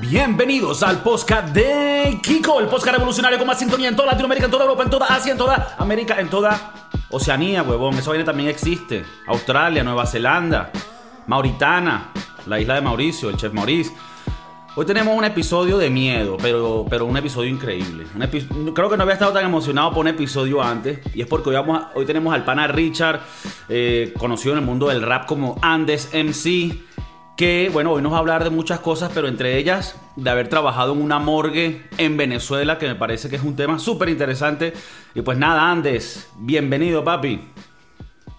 Bienvenidos al podcast de Kiko, el podcast revolucionario con más sintonía en toda Latinoamérica, en toda Europa, en toda Asia, en toda América, en toda Oceanía, huevón. Eso vaina también existe. Australia, Nueva Zelanda, Mauritana, la isla de Mauricio, el chef Maurice. Hoy tenemos un episodio de miedo, pero, pero un episodio increíble. creo que no había estado tan emocionado por un episodio antes. Y es porque hoy, vamos hoy tenemos al pana Richard, eh, conocido en el mundo del rap como Andes MC. Que bueno, hoy nos va a hablar de muchas cosas, pero entre ellas de haber trabajado en una morgue en Venezuela, que me parece que es un tema súper interesante. Y pues nada, Andes, bienvenido, papi.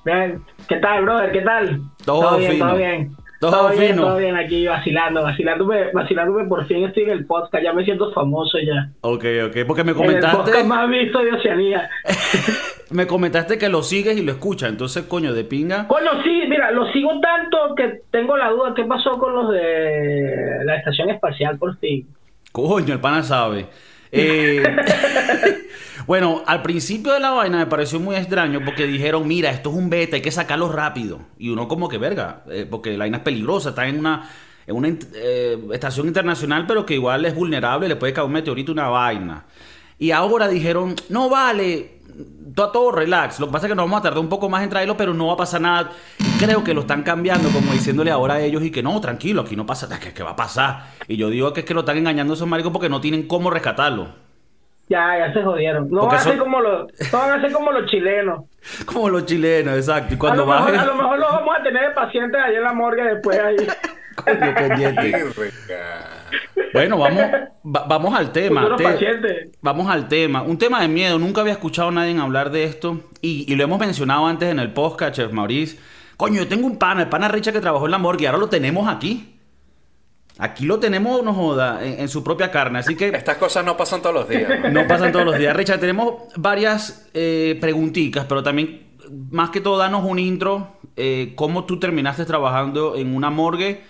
Bien, ¿qué tal, brother? ¿Qué tal? Todo, bien, todo bien. Todo, bien, todo bien aquí vacilando, vacilándome, vacilándome por fin estoy en el podcast, ya me siento famoso ya. Ok, ok, porque me comentaste... el podcast más visto de Oceanía. me comentaste que lo sigues y lo escuchas, entonces, coño, de pinga... Bueno, sí, mira, lo sigo tanto que tengo la duda, ¿qué pasó con los de la estación espacial por fin? Coño, el pana sabe. Eh, bueno, al principio de la vaina me pareció muy extraño porque dijeron, mira, esto es un beta, hay que sacarlo rápido. Y uno como que verga, eh, porque la vaina es peligrosa, está en una, eh, estación internacional, pero que igual es vulnerable, le puede caer un meteorito, una vaina. Y ahora dijeron, no vale, todo, todo relax. Lo que pasa es que nos vamos a tardar un poco más en traerlo, pero no va a pasar nada. creo que lo están cambiando, como diciéndole ahora a ellos y que no, tranquilo, aquí no pasa nada, ¿qué, va a pasar? Y yo digo que es que lo están engañando a esos maricos porque no tienen cómo rescatarlo. Ya, ya se jodieron. No van, a ser como los, van a ser como los chilenos. como los chilenos, exacto. Y cuando a, lo mejor, a lo mejor lo vamos a tener de pacientes ahí en la morgue después ahí. bueno, vamos, vamos al tema. vamos al tema. Un tema de miedo. Nunca había escuchado a nadie hablar de esto. Y, lo hemos mencionado antes en el podcast, Chef Maurice. Coño, yo tengo un pana, el pana Richa que trabajó en la morgue y ahora lo tenemos aquí. Aquí lo tenemos, no joda, en, su propia carne. Así que. Estas cosas no pasan todos los días. No pasan todos los días. Richard, tenemos varias eh, preguntitas, pero también, más que todo, danos un intro. Eh, ¿Cómo tú terminaste trabajando en una morgue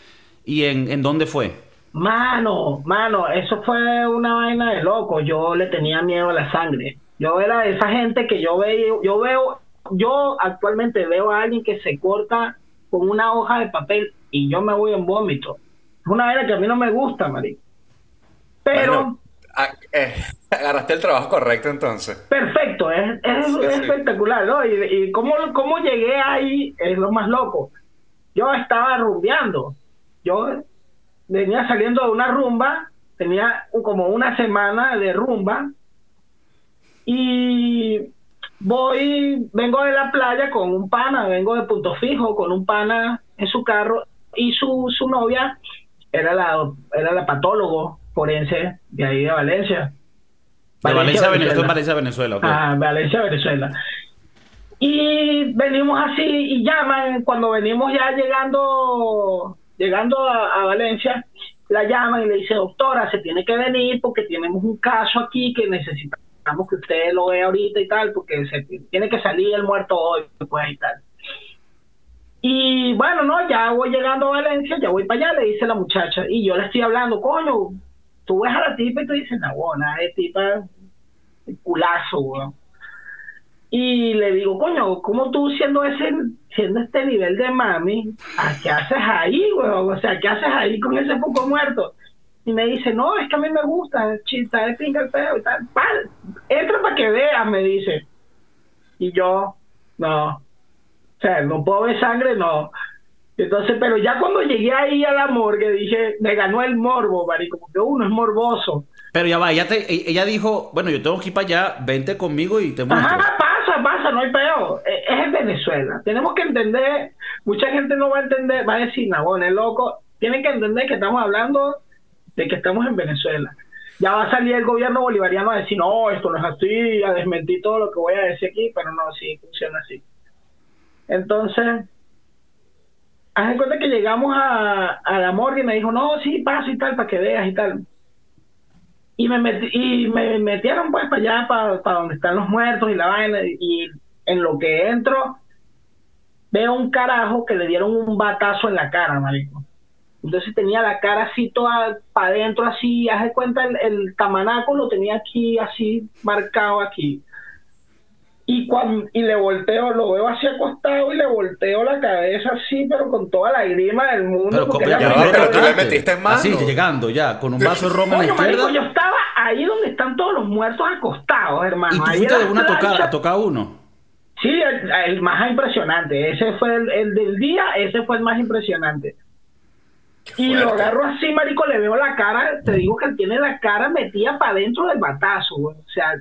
y en, en dónde fue? Mano, mano, eso fue una vaina de loco. Yo le tenía miedo a la sangre. Yo era de esa gente que yo veo, yo veo, yo actualmente veo a alguien que se corta con una hoja de papel y yo me voy en vómito. Es una vaina que a mí no me gusta, marico. Pero... eh, agarraste el trabajo correcto entonces. Perfecto, es, espectacular, ¿no? Y, y cómo, cómo llegué ahí es lo más loco. Yo estaba rumbeando. Yo venía saliendo de una rumba, tenía como una semana de rumba y voy, vengo de la playa con un pana, vengo de Punto Fijo con un pana en su carro y su, su novia era la, era la patólogo forense de ahí de Valencia. De Valencia, Venezuela. Valencia, Venezuela. Ah, Valencia, Venezuela. Y venimos así y llaman cuando venimos ya llegando Llegando a, Valencia, la llaman y le dice, doctora, se tiene que venir porque tenemos un caso aquí que necesitamos que usted lo vea ahorita y tal, porque se tiene que salir el muerto hoy, pues y tal. Y bueno, no, ya voy llegando a Valencia, ya voy para allá, le dice la muchacha, y yo le estoy hablando, coño, tú ves a la tipa y tú dices, no, bueno, es tipa, culazo, weón. Y le digo, coño, ¿cómo tú siendo ese, siendo este nivel de mami, ¿a qué haces ahí, weón? O sea, ¿qué haces ahí con ese poco muerto? Y me dice, no, es que a mí me gusta, chita de pinga el feo y tal. entra para que veas, me dice. Y yo, no. O sea, no puedo ver sangre, no. Entonces, pero ya cuando llegué ahí a la morgue, dije, me ganó el morbo, marico, porque uno es morboso. Pero ya va, ella, te, e, ella dijo, bueno, yo tengo que ir para allá, vente conmigo y te muestro. Ajá, pasa, pasa, no hay peor. E, es en Venezuela. Tenemos que entender, mucha gente no va a entender, va a decir, no, es loco. Tienen que entender que estamos hablando de que estamos en Venezuela. Ya va a salir el gobierno bolivariano a decir, no, esto no es así, a desmentir todo lo que voy a decir aquí, pero no, sí, funciona así. Entonces, haz en cuenta que llegamos a, la morgue y me dijo, no, sí, pasa y tal, para que veas y tal y me metí, y me metieron pues para allá, para, para donde están los muertos y la vaina, y en lo que entro, veo un carajo que le dieron un batazo en la cara, marico. Entonces tenía la cara así toda para adentro, así, haz cuenta, el, el, tamanaco lo tenía aquí, así, marcado aquí. Y, cuando, y le volteo, lo veo así acostado y le volteo la cabeza así, pero con toda la grima del mundo. Pero, porque pero, ya tú le metiste en mano. Así, llegando ya, con un vaso de ron en la Coño, marico, izquierda. yo estaba ahí donde están todos los muertos acostados, hermano. Y tú Ahí fuiste de una a tocar, plancha. a tocar uno. Sí, el, el más impresionante. Ese fue el, el del día, ese fue el más impresionante. Y lo agarro así, marico, le veo la cara, te digo que tiene la cara metida para dentro del batazo, güey. O sea,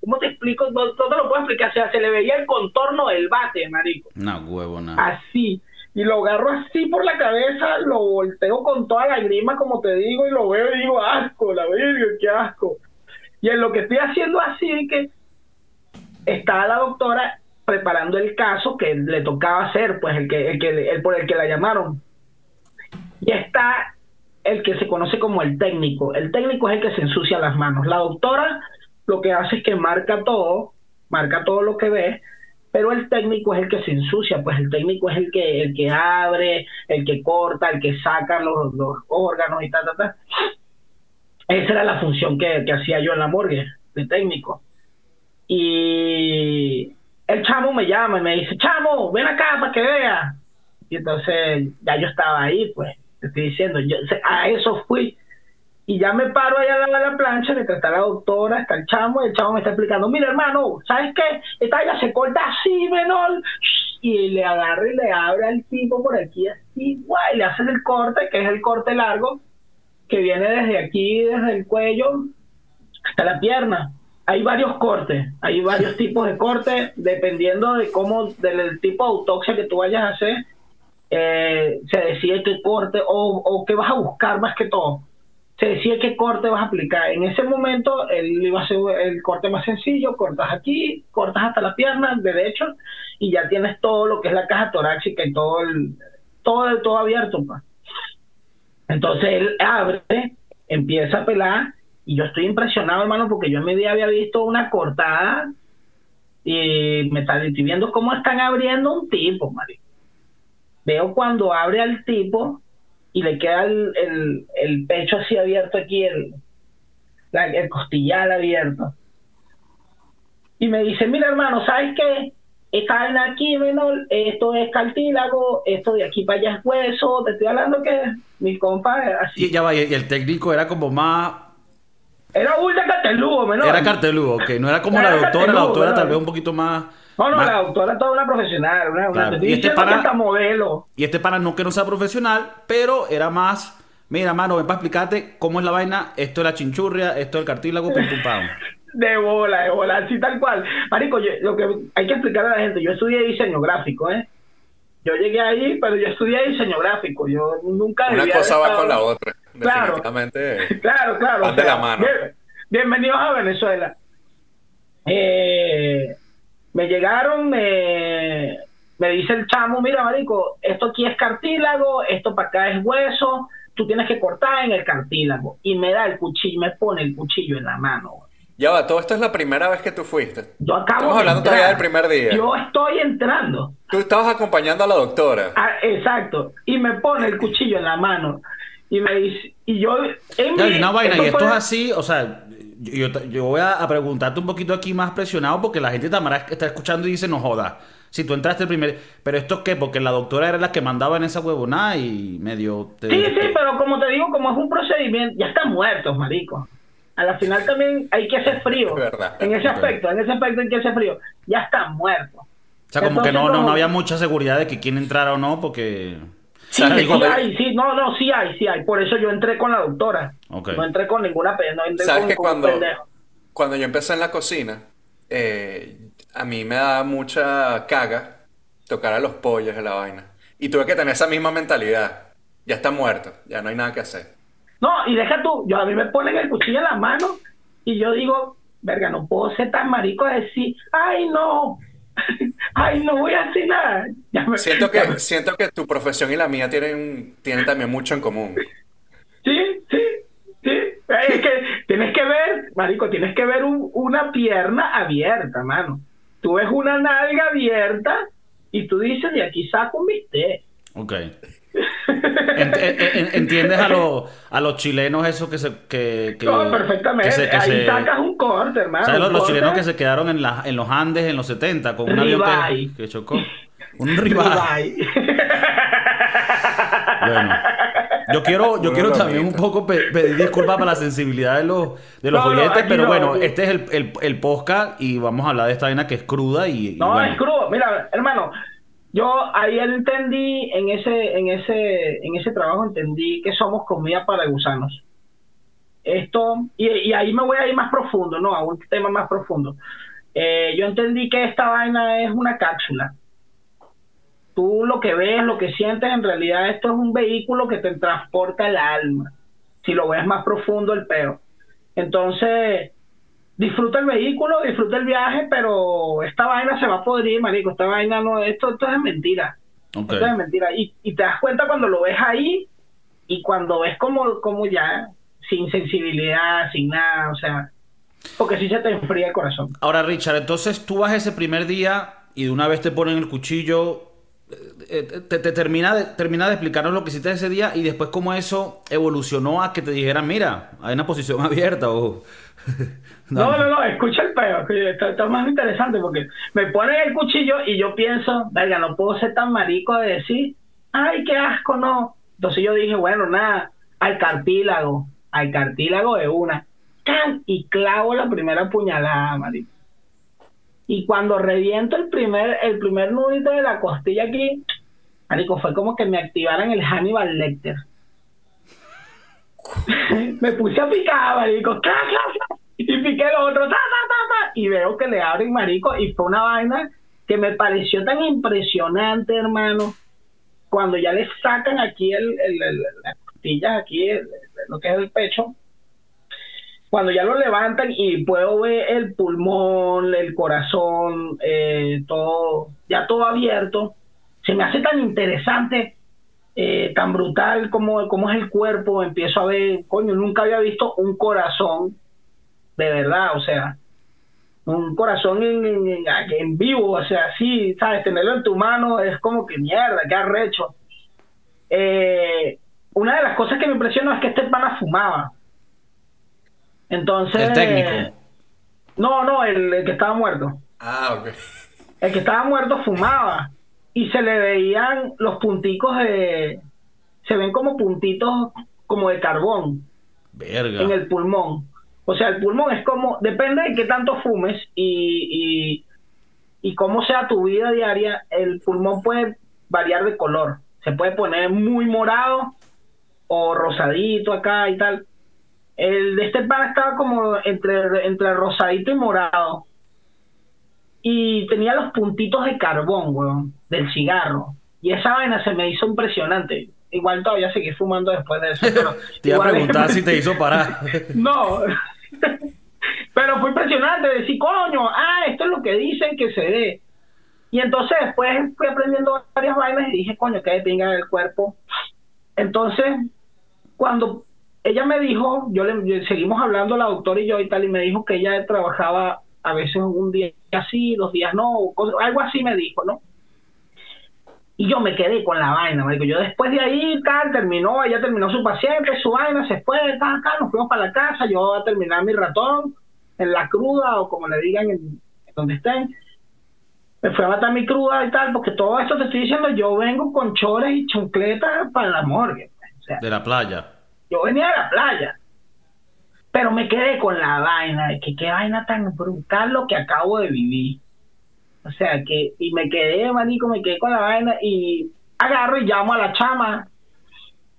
¿cómo te explico? No, no te lo puedo explicar. O sea, se le veía el contorno del bate, marico. No, huevo, nada. Así. Y lo agarro así por la cabeza, lo volteo con toda la grima, como te digo, y lo veo y digo, asco, la verga, qué asco. Y en lo que estoy haciendo así, que está la doctora preparando el caso que le tocaba hacer, pues el que, el que, el por el que la llamaron. Y está el que se conoce como el técnico. El técnico es el que se ensucia las manos. La doctora lo que hace es que marca todo, marca todo lo que ve, pero el técnico es el que se ensucia, pues el técnico es el que, el que abre, el que corta, el que saca los, los órganos y tal, tal, tal. Esa era la función que, que hacía yo en la morgue, de técnico. Y el chamo me llama y me dice, chamo, ven acá para que vea. Y entonces ya yo estaba ahí, pues, te estoy diciendo, yo a eso fui. Y ya me paro allá al lado de la plancha, mientras está la doctora, está el chamo, y el chamo me está explicando, mira hermano, ¿sabes qué? Esta ya se corta así, menor. Y le agarra y le abre al tipo por aquí así, guay, le hace el corte, que es el corte largo, que viene desde aquí, desde el cuello hasta la pierna. Hay varios cortes, hay varios tipos de cortes, dependiendo de cómo, del tipo de autopsia que tú vayas a hacer, eh, se decide qué corte o, o qué vas a buscar más que todo. Se decide qué corte vas a aplicar. En ese momento, él iba a ser el corte más sencillo, cortas aquí, cortas hasta la pierna derecho y ya tienes todo lo que es la caja torácica y todo el, todo, todo abierto. pues. Entonces él abre, empieza a pelar y yo estoy impresionado, hermano, porque yo en mi día había visto una cortada y me está estoy viendo cómo están abriendo un tipo, marico. Veo cuando abre al tipo y le queda el, el, el pecho así abierto aquí, el, la- el costillar abierto. Y me dice, mira hermano, ¿sabes qué? Esta vaina aquí, menor, esto es cartílago, esto de aquí para allá es hueso, te estoy hablando que mi compa así. Y ya va, y el técnico era como más. Era ultra carteludo, menor. Era carteludo, ok. No era como la doctora, la doctora tal ¿no? vez un poquito más. No, no, la doctora es toda una profesional, una, una Claro, estoy y este pana- modelo. Y este para no que no sea profesional, pero era más. Mira, mano, ven para explicarte cómo es la vaina. Esto es la chinchurria, esto es el cartílago, pum, pum, pam. De bola, de bola, así tal cual. Marico, yo- lo que hay que explicarle a la gente, yo estudié diseño gráfico, ¿eh? Yo llegué ahí, pero yo estudié diseño gráfico. Yo nunca Una cosa va con la otra. Claro. Definitivamente. Claro, claro. Van de la mano. bien- bienvenidos a Venezuela. Eh, me llegaron, me, me dice el chamo, mira, marico, esto aquí es cartílago, esto para acá es hueso, tú tienes que cortar en el cartílago. Y me da el cuchillo, me pone el cuchillo en la mano. güey. Ya va, todo esto es la primera vez que tú fuiste. Yo acabo Estamos de hablando entrar. todavía del primer día. Yo estoy entrando. Tú estabas acompañando a la doctora. Ah, exacto. Y me pone el cuchillo en la mano. Y me dice, y yo... en mi- y una vaina, y esto fue- es así, o sea, yo, yo- yo voy a, a preguntarte un poquito aquí más presionado porque la gente tamara está escuchando y dice, no joda. Si tú entraste el primer. Pero esto qué? Porque la doctora era la que mandaba en esa huevonada y medio. te- Sí, sí, pero como te digo, como es un procedimiento, ya están muertos, marico. A la final también hay que ser frío. Es verdad. En ese aspecto, en ese aspecto hay que ser frío. Ya están muertos. O sea, como que no, no, no había mucha seguridad de que quién entrara o no, porque. Sí, ¿Sabes sí hay, sí, no, no, sí hay, sí hay. Por eso yo entré con la doctora. Ok. No entré con ninguna no entré ¿Sabes con, que con cuando, pendejo. cuando yo empecé en la cocina, eh, a mí me daba mucha caga tocar a los pollos de la vaina. Y tuve que tener esa misma mentalidad. Ya está muerto, ya no hay nada que hacer. No, y deja tú, yo a mí me ponen el cuchillo en la mano y yo digo, verga, no puedo ser tan marico de decir, ay no, ay no voy a hacer nada. Me- Siento que, siento que tu profesión y la mía tienen, tienen también mucho en común. Sí, sí, sí. Es que tienes que ver, marico, tienes que ver un- una pierna abierta, mano. Tú ves una nalga abierta y tú dices, de aquí saco un bistec. Ok. Ent- en- en- ¿Entiendes a, los a los chilenos eso que se. Que, que- No, perfectamente. que se- que Ahí se- sacas un corte, hermano. ¿Sabes los, chilenos que se quedaron en, la, en los Andes en los 70 con un avión que, que chocó? Un ribeye. Bueno, yo quiero, yo quiero también un poco pe- pedir disculpas para la sensibilidad de los, de los No, oyentes, pero no, bueno, este es el, el, el podcast y vamos a hablar de esta vaina que es cruda y, y No, bueno. es crudo. Mira, hermano, yo ahí entendí, en ese, en ese, en ese trabajo entendí que somos comida para gusanos. Esto, y, ahí me voy a ir más profundo, ¿no? A un tema más profundo. Eh, yo entendí que esta vaina es una cápsula. Tú lo que ves, lo que sientes, en realidad esto es un vehículo que te transporta el alma. Si lo ves más profundo, el peo. Entonces, disfruta el vehículo, disfruta el viaje, pero esta vaina se va a podrir, marico. Esta vaina no, esto, esto es mentira. Esto es mentira. Y, y te das cuenta cuando lo ves ahí y cuando ves como, como ya, sin sensibilidad, sin nada, o sea, porque sí se te enfría el corazón. Ahora, Richard, entonces tú vas ese primer día y de una vez te ponen el cuchillo. Eh, eh, Te, te termina, de, termina de explicarnos lo que hiciste ese día y después cómo eso evolucionó a que te dijeran, mira, hay una posición abierta o... No, no, no, escucha el peo, está, está más interesante porque me ponen el cuchillo y yo pienso, venga, no puedo ser tan marico de decir, ay, qué asco, no. Entonces yo dije, bueno, nada, al cartílago, al cartílago de una, ¡can! y clavo la primera puñalada, marico. Y cuando reviento el primer, el primer nudito de la costilla aquí, marico, fue como que me activaran el Hannibal Lecter. me puse a picar, marico, y piqué el otro, ta, ta, ta, y veo que le abren, marico, y fue una vaina que me pareció tan impresionante, hermano, cuando ya le sacan aquí el, el, el- costillas, aquí, lo que es el pecho, cuando ya lo levantan y puedo ver el pulmón, el corazón, eh, todo, ya todo abierto, se me hace tan interesante, eh, tan brutal como, como es el cuerpo, empiezo a ver, coño, nunca había visto un corazón de verdad, o sea, un corazón en, vivo, o sea, sí, sabes, tenerlo en tu mano es como que mierda, qué arrecho. Eh, una de las cosas que me impresionó es que este pana fumaba. Entonces... El técnico. No, no, el, el que estaba muerto. Ah, ok. El que estaba muerto fumaba y se le veían los punticos de... Se ven como puntitos como de carbón Verga. en el pulmón. O sea, el pulmón es como, depende de qué tanto fumes y, y, y cómo sea tu vida diaria, el pulmón puede variar de color. Se puede poner muy morado o rosadito acá y tal. El de este pan estaba como entre, entre rosadito y morado. Y tenía los puntitos de carbón, weón, del cigarro. Y esa vaina se me hizo impresionante. Igual todavía seguí fumando después de eso. Pero Te iba a preguntar si te hizo parar. no. Pero fue impresionante decir, coño, ah, esto es lo que dicen que se ve. Y entonces después fui aprendiendo varias vainas y dije, coño, que pinga el cuerpo. Entonces, cuando ella me dijo, yo le seguimos hablando la doctora y yo y tal, y me dijo que ella trabajaba a veces un día así, dos días no, algo así me dijo, ¿no? Y yo me quedé con la vaina, marico. Yo después de ahí, tal, terminó, ella terminó su paciente, su vaina, se fue, tal, tal, nos fuimos para la casa, yo a terminar mi ratón, en la cruda, o como le digan, en, en donde estén. Me fui a matar mi cruda y tal, porque todo esto te estoy diciendo, yo vengo con chores y chancletas para la morgue. pues. O sea, De la playa. Yo venía de la playa. Pero me quedé con la vaina, que qué vaina tan brutal lo que acabo de vivir. O sea, que, y me quedé, manico, me quedé con la vaina y agarro y llamo a la chama,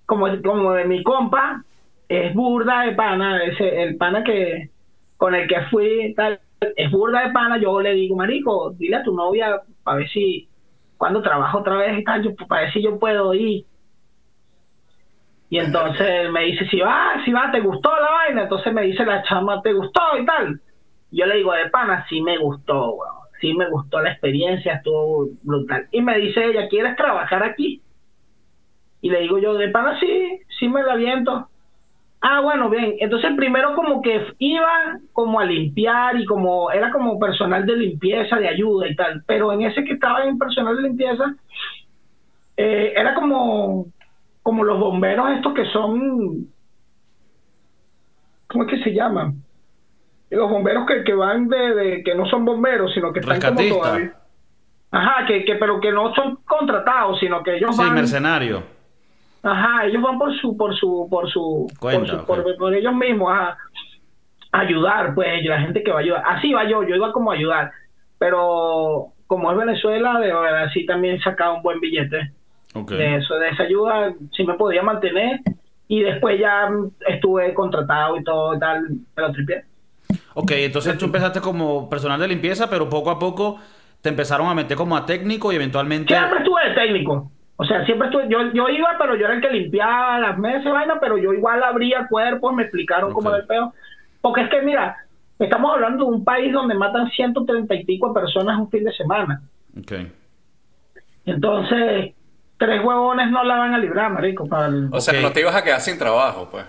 como, como de mi compa, es burda de pana, ese, el pana que, con el que fui, tal, es burda de pana, yo le digo, marico, dile a tu novia, para ver si, cuando trabajo otra vez y yo, para ver si yo puedo ir. Y entonces me dice, si va, si va, ¿te gustó la vaina? Entonces me dice la chama, ¿te gustó y tal? Yo le digo, de pana, sí me gustó, weón. Sí me gustó la experiencia, estuvo brutal. Y me dice ella, ¿quieres trabajar aquí? Y le digo yo, de pana, sí, sí me la viento. Ah, bueno, bien. Entonces primero como que iba como a limpiar y como era como personal de limpieza, de ayuda y tal. Pero en ese que estaba en personal de limpieza, eh, era como como los bomberos estos que son ¿cómo es que se llaman? los bomberos que, que van de, de- que no son bomberos, sino que están como todavía. Ajá, que, que pero que no son contratados, sino que ellos Sí, van mercenario. Ajá, ellos van por su, por su, por su, Cuenta, por, su- por- por ellos mismos a, a ayudar, pues, la gente que va a ayudar. Así va yo, yo iba como a ayudar, pero como es Venezuela, de verdad sí también sacaba un buen billete De eso, de esa ayuda, sí me podía mantener y después ya estuve contratado y todo y tal, me lo tripié. Ok, entonces tú empezaste como personal de limpieza, pero poco a poco te empezaron a meter como a técnico y eventualmente... Siempre estuve de técnico. O sea, siempre estuve, yo, yo iba, pero yo era el que limpiaba las mesas, y vaina, pero yo igual abría cuerpos, me explicaron cómo era el peo. Porque es que, mira, estamos hablando de un país donde matan 130 y pico personas un fin de semana. Ok. Entonces, tres huevones no la van a librar, marico. Para el- O sea, Ok. no te ibas a quedar sin trabajo, pues.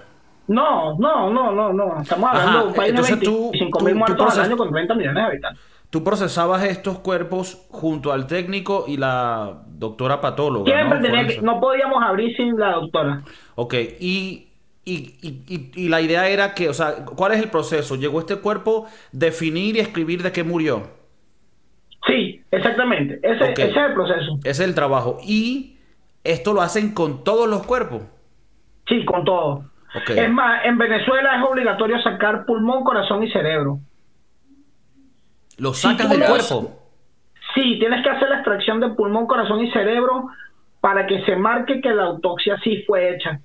No, no, no, no, no. Estamos hablando Ajá, de un país entonces de tú- 25 tú- mil tú muertos proces- al año con 30 millones de habitantes. Tú procesabas estos cuerpos junto al técnico y la doctora patóloga, Siempre ¿no? tenía que, Forense. no podíamos abrir sin la doctora. Ok, y, y, y, y- y la idea era que, o sea, ¿cuál es el proceso? Llegó este cuerpo, definir y escribir de qué murió. Sí, exactamente. Ese, ese es el proceso. Ese es el trabajo. Y esto lo hacen con todos los cuerpos. Sí, con todo. Ok. Es más, en Venezuela es obligatorio sacar pulmón, corazón y cerebro. Lo sacas del cuerpo. Sí, tienes que hacer la extracción de pulmón, corazón y cerebro para que se marque que la autopsia sí fue hecha.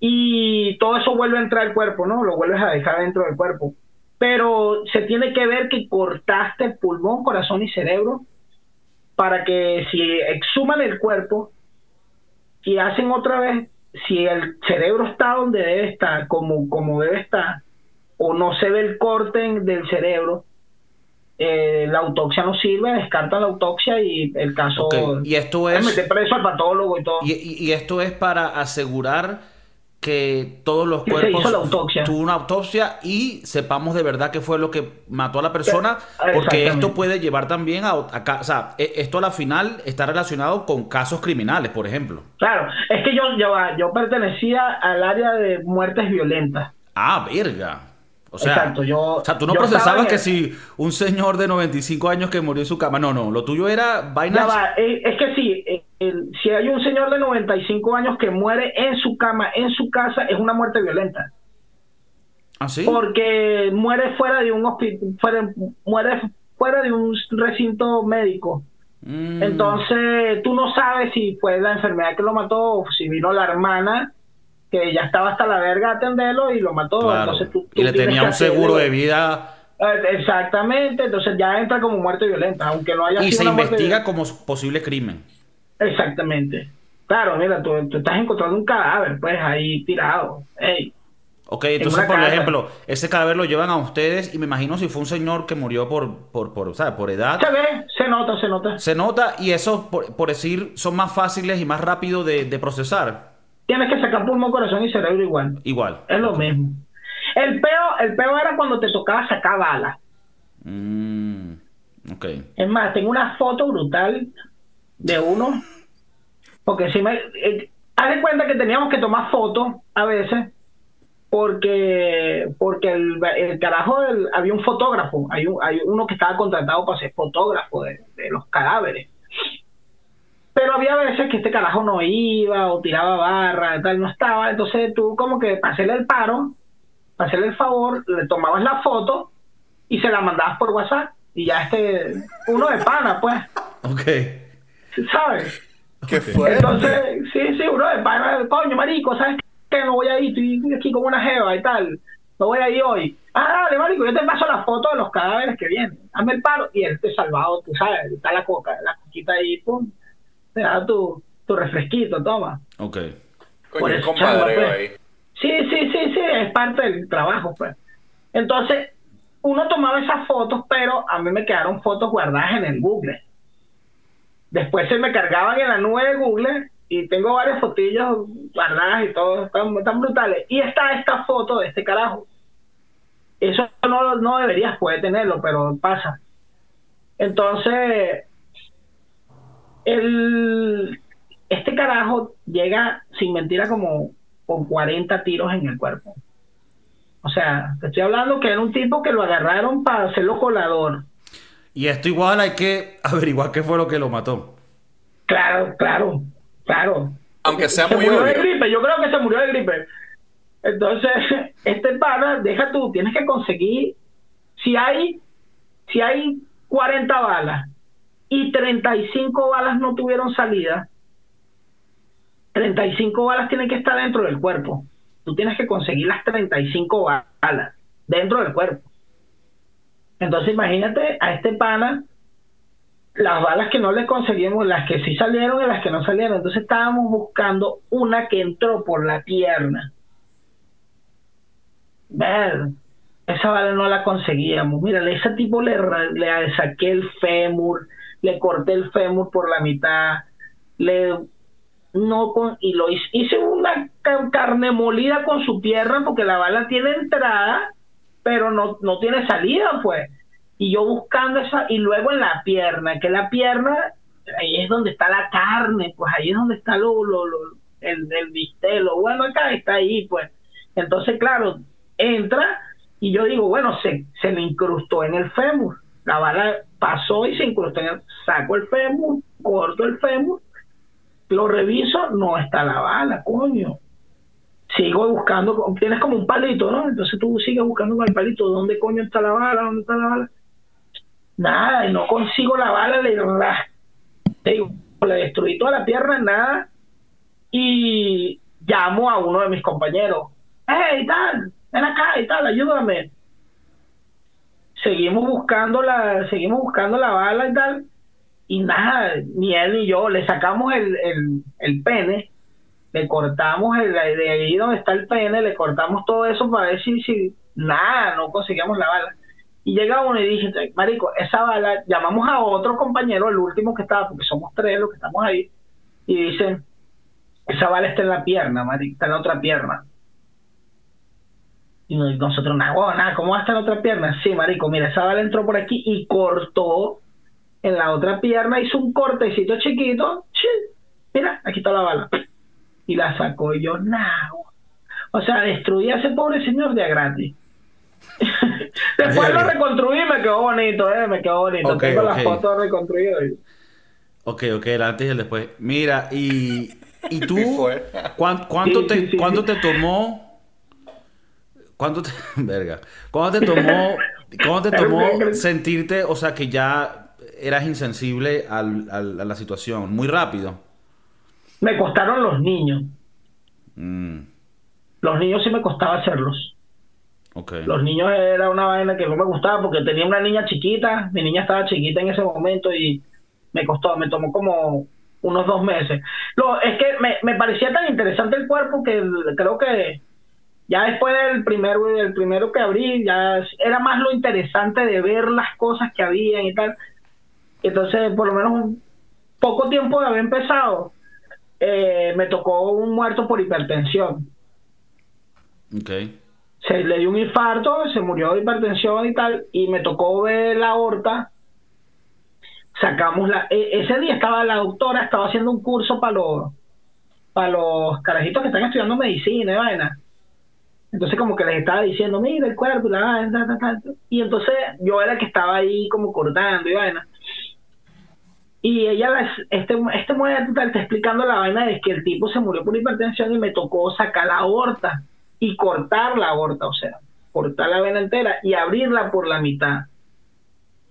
Y todo eso vuelve a entrar al cuerpo, ¿no? Lo vuelves a dejar dentro del cuerpo. Pero se tiene que ver que cortaste pulmón, corazón y cerebro para que si exhuman el cuerpo y hacen otra vez, si el cerebro está donde debe estar, como, como debe estar, o no se ve el corte en- del cerebro, eh, la autopsia no sirve, descartan la autopsia y el caso Ok, y esto es meter preso al patólogo y todo. Y esto es para asegurar que todos los cuerpos hizo la autopsia. tuvo una autopsia y sepamos de verdad qué fue lo que mató a la persona, Eh, porque esto puede llevar también a, a o sea, e- esto a la final está relacionado con casos criminales, por ejemplo. Claro, es que yo, yo, yo pertenecía al área de muertes violentas. Ah, verga. O sea, Exacto, yo- o sea, tú no procesabas que el- si un señor de 95 años que murió en su cama, no, no, lo tuyo era vainas va, eh, es que sí, eh, el- si hay un señor de 95 años que muere en su cama, en su casa, es una muerte violenta. así. Porque muere fuera de un hospital, fuera, muere fuera de un recinto médico. Mm, Entonces, tú no sabes si fue la enfermedad que lo mató o si vino la hermana que ya estaba hasta la verga a atenderlo y lo mató. claro. Entonces, tú, y le tenía un seguro de vida Eh, Exactamente, entonces ya entra como muerte violenta, aunque no haya y sido se muerte investiga como posible crimen. Exactamente. Claro, mira, tú, tú estás encontrando un cadáver, pues ahí tirado. Ey, Ok, entonces, por casa. ejemplo, ese cadáver lo llevan a ustedes y me imagino si fue un señor que murió por, por, por, ¿sabes? por edad. Se ve, se nota, se nota. Se nota y eso, por, por decir, son más fáciles y más rápido de, de procesar. Tienes que sacar pulmón, corazón y cerebro igual. Igual. Es lo mismo. El peo, el peo era cuando te tocaba sacar balas. Mm, ok. Es más, tengo una foto brutal de uno. Porque si me. Eh, haz de cuenta que teníamos que tomar fotos a veces. Porque porque el, el carajo había un fotógrafo. Hay, un- hay uno que estaba contratado para ser fotógrafo de, de los cadáveres. Pero había veces que este carajo no iba o tiraba barra, tal, no estaba. Entonces tú, como que para hacerle el paro, para hacerle el favor, le tomabas la foto y se la mandabas por WhatsApp. Y ya este, uno de pana, pues, Ok. ¿Sabes? Entonces, sí, sí, uno de pana, coño, marico, ¿sabes qué? No voy a ir, estoy aquí con una jeva y tal. No voy a ir hoy. Ah, dale, marico, yo te paso la foto de los cadáveres que vienen. Hazme el paro y él te salvado, tú sabes, está la coca, la coquita ahí, pum. Te da tu, tu refresquito, toma. Ok. Coño, eso, compadreo chamba, pues. ahí. Sí, sí, sí, sí, es parte del trabajo, pues. Entonces, uno tomaba esas fotos, pero a mí me quedaron fotos guardadas en el Google. Después se me cargaban en la nube de Google y tengo varias fotillos guardadas y todo, están, están brutales. Y está esta foto de este carajo. Eso no, no deberías poder tenerlo, pero pasa. Entonces, el, este carajo llega, sin mentira, como con 40 tiros en el cuerpo. O sea, te estoy hablando que era un tipo que lo agarraron para hacerlo colador. Y esto igual hay que averiguar qué fue lo que lo mató. Claro, claro, claro. Aunque sea se muy murió de gripe, yo creo que se murió de gripe. Entonces, este pana, deja tú, tienes que conseguir, si hay, si hay 40 balas y 35 balas no tuvieron salida, 35 balas tienen que estar dentro del cuerpo. Tú tienes que conseguir las 35 balas dentro del cuerpo. Entonces imagínate a este pana las balas que no le conseguimos, las que sí salieron y las que no salieron. Entonces estábamos buscando una que entró por la pierna. Ver, esa bala no la conseguíamos. Mira, ese tipo le, le saqué el fémur, le corté el fémur por la mitad, le no con, y lo hice, hice una ca- carne molida con su pierna porque la bala tiene entrada, pero no, no tiene salida, pues. Y yo buscando esa, y luego en la pierna, que la pierna, ahí es donde está la carne, pues ahí es donde está lo, lo, lo- el, el bueno acá está ahí, pues. Entonces, claro, entra y yo digo, bueno, se, se le incrustó en el fémur. La bala pasó y se incrustó en el, saco el fémur, corto el fémur, lo reviso, no está la bala, coño. Sigo buscando, tienes como un palito, ¿no? Entonces tú sigues buscando con el palito, ¿dónde coño está la bala? ¿Dónde está la bala? Nada, y no consigo la bala, le digo, le destruí toda la pierna, nada, y llamo a uno de mis compañeros, hey, tal, ven acá y tal, ayúdame. Seguimos buscando la, seguimos buscando la bala y tal, y nada, ni él ni yo, le sacamos el, el, el pene, le cortamos el, de ahí donde está el pene, le cortamos todo eso para ver si, si nada, no conseguíamos la bala. Y llega uno y dije, marico, esa bala, llamamos a otro compañero, el último que estaba, porque somos tres los que estamos ahí, y dicen, esa bala está en la pierna, marico, está en la otra pierna. Y nosotros, nada, huevón, nada, ¿cómo va a estar en la otra pierna? Sí, marico, mira, esa bala entró por aquí y cortó en la otra pierna, hizo un cortecito chiquito, chi, mira, aquí está la bala. Y la sacó y yo, nada, huevón. o sea, destruí a ese pobre señor de a gratis. Después lo reconstruí me quedó bonito, eh, me quedó bonito. Ok, Tengo las fotos reconstruidas. y- Ok, ok, el antes y el después. Mira, y, y tú, Y fue. ¿cuán- ¿cuánto, Sí, te, sí, sí, cuánto sí. te tomó? ¿Cuánto te, verga, ¿cuánto te tomó, cuánto te tomó sentirte, o sea, que ya eras insensible al- al- a la situación? Muy rápido. Me costaron los niños. Mm, Los niños sí me costaba hacerlos. Los niños era una vaina que no me gustaba porque tenía una niña chiquita, mi niña estaba chiquita en ese momento y me costó, me tomó como unos dos meses. Lo, es que me, me parecía tan interesante el cuerpo que creo que ya después del primero, del primero que abrí, ya era más lo interesante de ver las cosas que habían y tal. Entonces, por lo menos un poco tiempo de haber empezado, eh, me tocó un muerto por hipertensión Ok. se le dio un infarto, se murió de hipertensión y tal, y me tocó ver la aorta. Sacamos la. e- ese día estaba la doctora, estaba haciendo un curso para los para los carajitos que están estudiando medicina y vaina. Entonces como que les estaba diciendo, mira el cuerpo y la ta, ta. y entonces yo era el que estaba ahí como cortando y vaina. Y ella, las- este, este muerto tal, está explicando la vaina de que el tipo se murió por hipertensión y me tocó sacar la aorta y cortar la aorta, o sea, cortar la vena entera y abrirla por la mitad.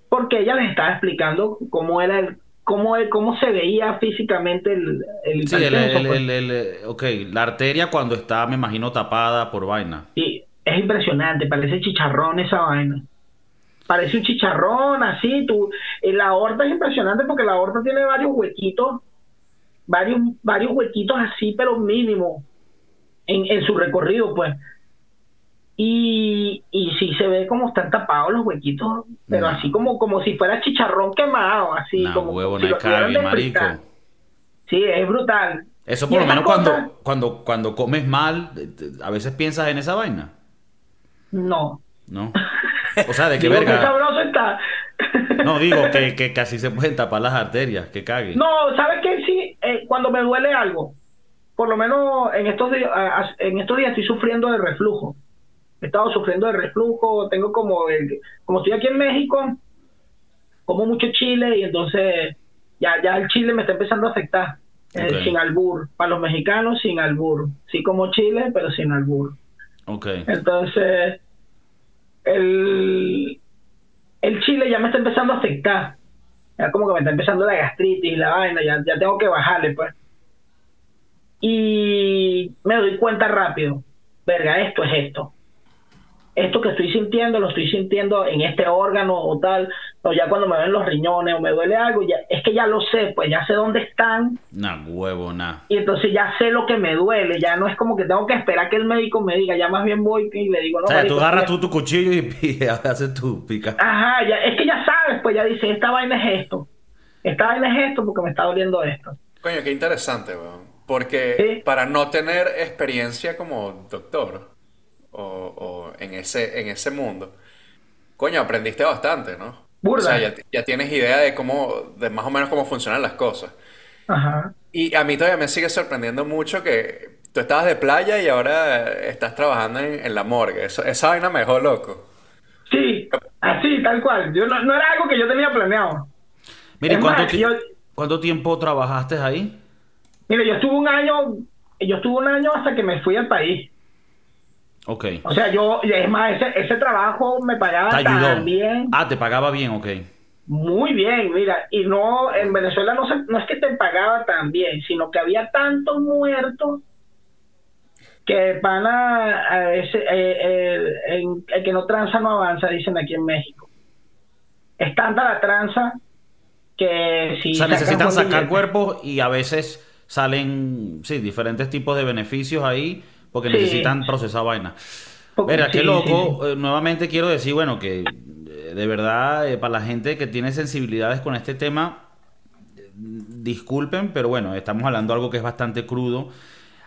Porque ella les estaba explicando cómo era el, cómo, cómo se veía físicamente el, el Sí, el, pues. el- el- ok, la arteria cuando está, me imagino, tapada por vaina. Y es impresionante, parece chicharrón esa vaina. Parece un chicharrón así, tú, eh, la aorta es impresionante porque la aorta tiene varios huequitos, varios, varios huequitos así, pero mínimo en, en su recorrido, pues. Y, y sí se ve como están tapados los huequitos, pero No. así como, como si fuera chicharrón quemado, así como, huevo, no si marico. Sí, es brutal. Eso por lo menos cuando, cuando, cuando comes mal, a veces piensas en esa vaina, No. ¿no? O sea, de qué Digo, qué verga. sabroso está. No, digo que, que casi se pueden tapar las arterias, que cague. No, ¿sabes qué? Sí, eh, cuando me duele algo, por lo menos en estos días, en estos días estoy sufriendo de reflujo. he estado sufriendo de reflujo, tengo como, el, como estoy aquí en México, como mucho chile y entonces ya, ya el chile me está empezando a afectar, eh, sin albur, para los mexicanos sin albur, sí como chile, pero sin albur. Ok. Entonces, el, el chile ya me está empezando a afectar. Ya como que me está empezando la gastritis, la vaina, ya, ya tengo que bajarle, pues. Y me doy cuenta rápido. Verga, esto es esto. Esto que estoy sintiendo, lo estoy sintiendo en este órgano o tal. O ya cuando me ven los riñones o me duele algo, ya, es que ya lo sé, pues ya sé dónde están Nah, huevo, nah. y entonces ya sé lo que me duele, ya no es como que tengo que esperar que el médico me diga, ya más bien voy y le digo, no, O sea, tú agarras tú tu cuchillo y, y haces tu pica. Ajá, ya, es que ya sabes, pues ya dice, esta vaina es esto, esta vaina es esto porque me está doliendo esto. Coño, qué interesante, weón. Porque Sí. para no tener experiencia como doctor o, o en ese, en ese mundo, coño, aprendiste bastante, ¿no? Burda. O sea, ya, ya tienes idea de cómo, de más o menos cómo funcionan las cosas. Ajá. Y a mí todavía me sigue sorprendiendo mucho que tú estabas de playa y ahora estás trabajando en, en la morgue. Eso, esa vaina me dejó loco. Sí, así, tal cual. Yo no, no era algo que yo tenía planeado. Mire, ¿cuánto, más, ti- yo- ¿cuánto tiempo trabajaste ahí? Mire, yo estuve un año, yo estuve un año hasta que me fui al país. Ok. O sea, yo, y es más, ese, ese trabajo me pagaba Te ayudó. tan bien. Ah, te pagaba bien, ok. Muy bien, mira, y no, en Venezuela no, se- no es que te pagaba tan bien, sino que había tantos muertos que van a, ese, eh, el, el que no tranza no avanza, dicen aquí en México. Es tanta la tranza que si O sea, necesitan sacar cuerpos y a veces salen, sí, diferentes tipos de beneficios ahí porque Sí. necesitan procesar vaina. Mira, qué loco. sí, Eh, nuevamente quiero decir, bueno, que eh, de verdad, eh, para la gente que tiene sensibilidades con este tema, disculpen, pero bueno, estamos hablando de algo que es bastante crudo.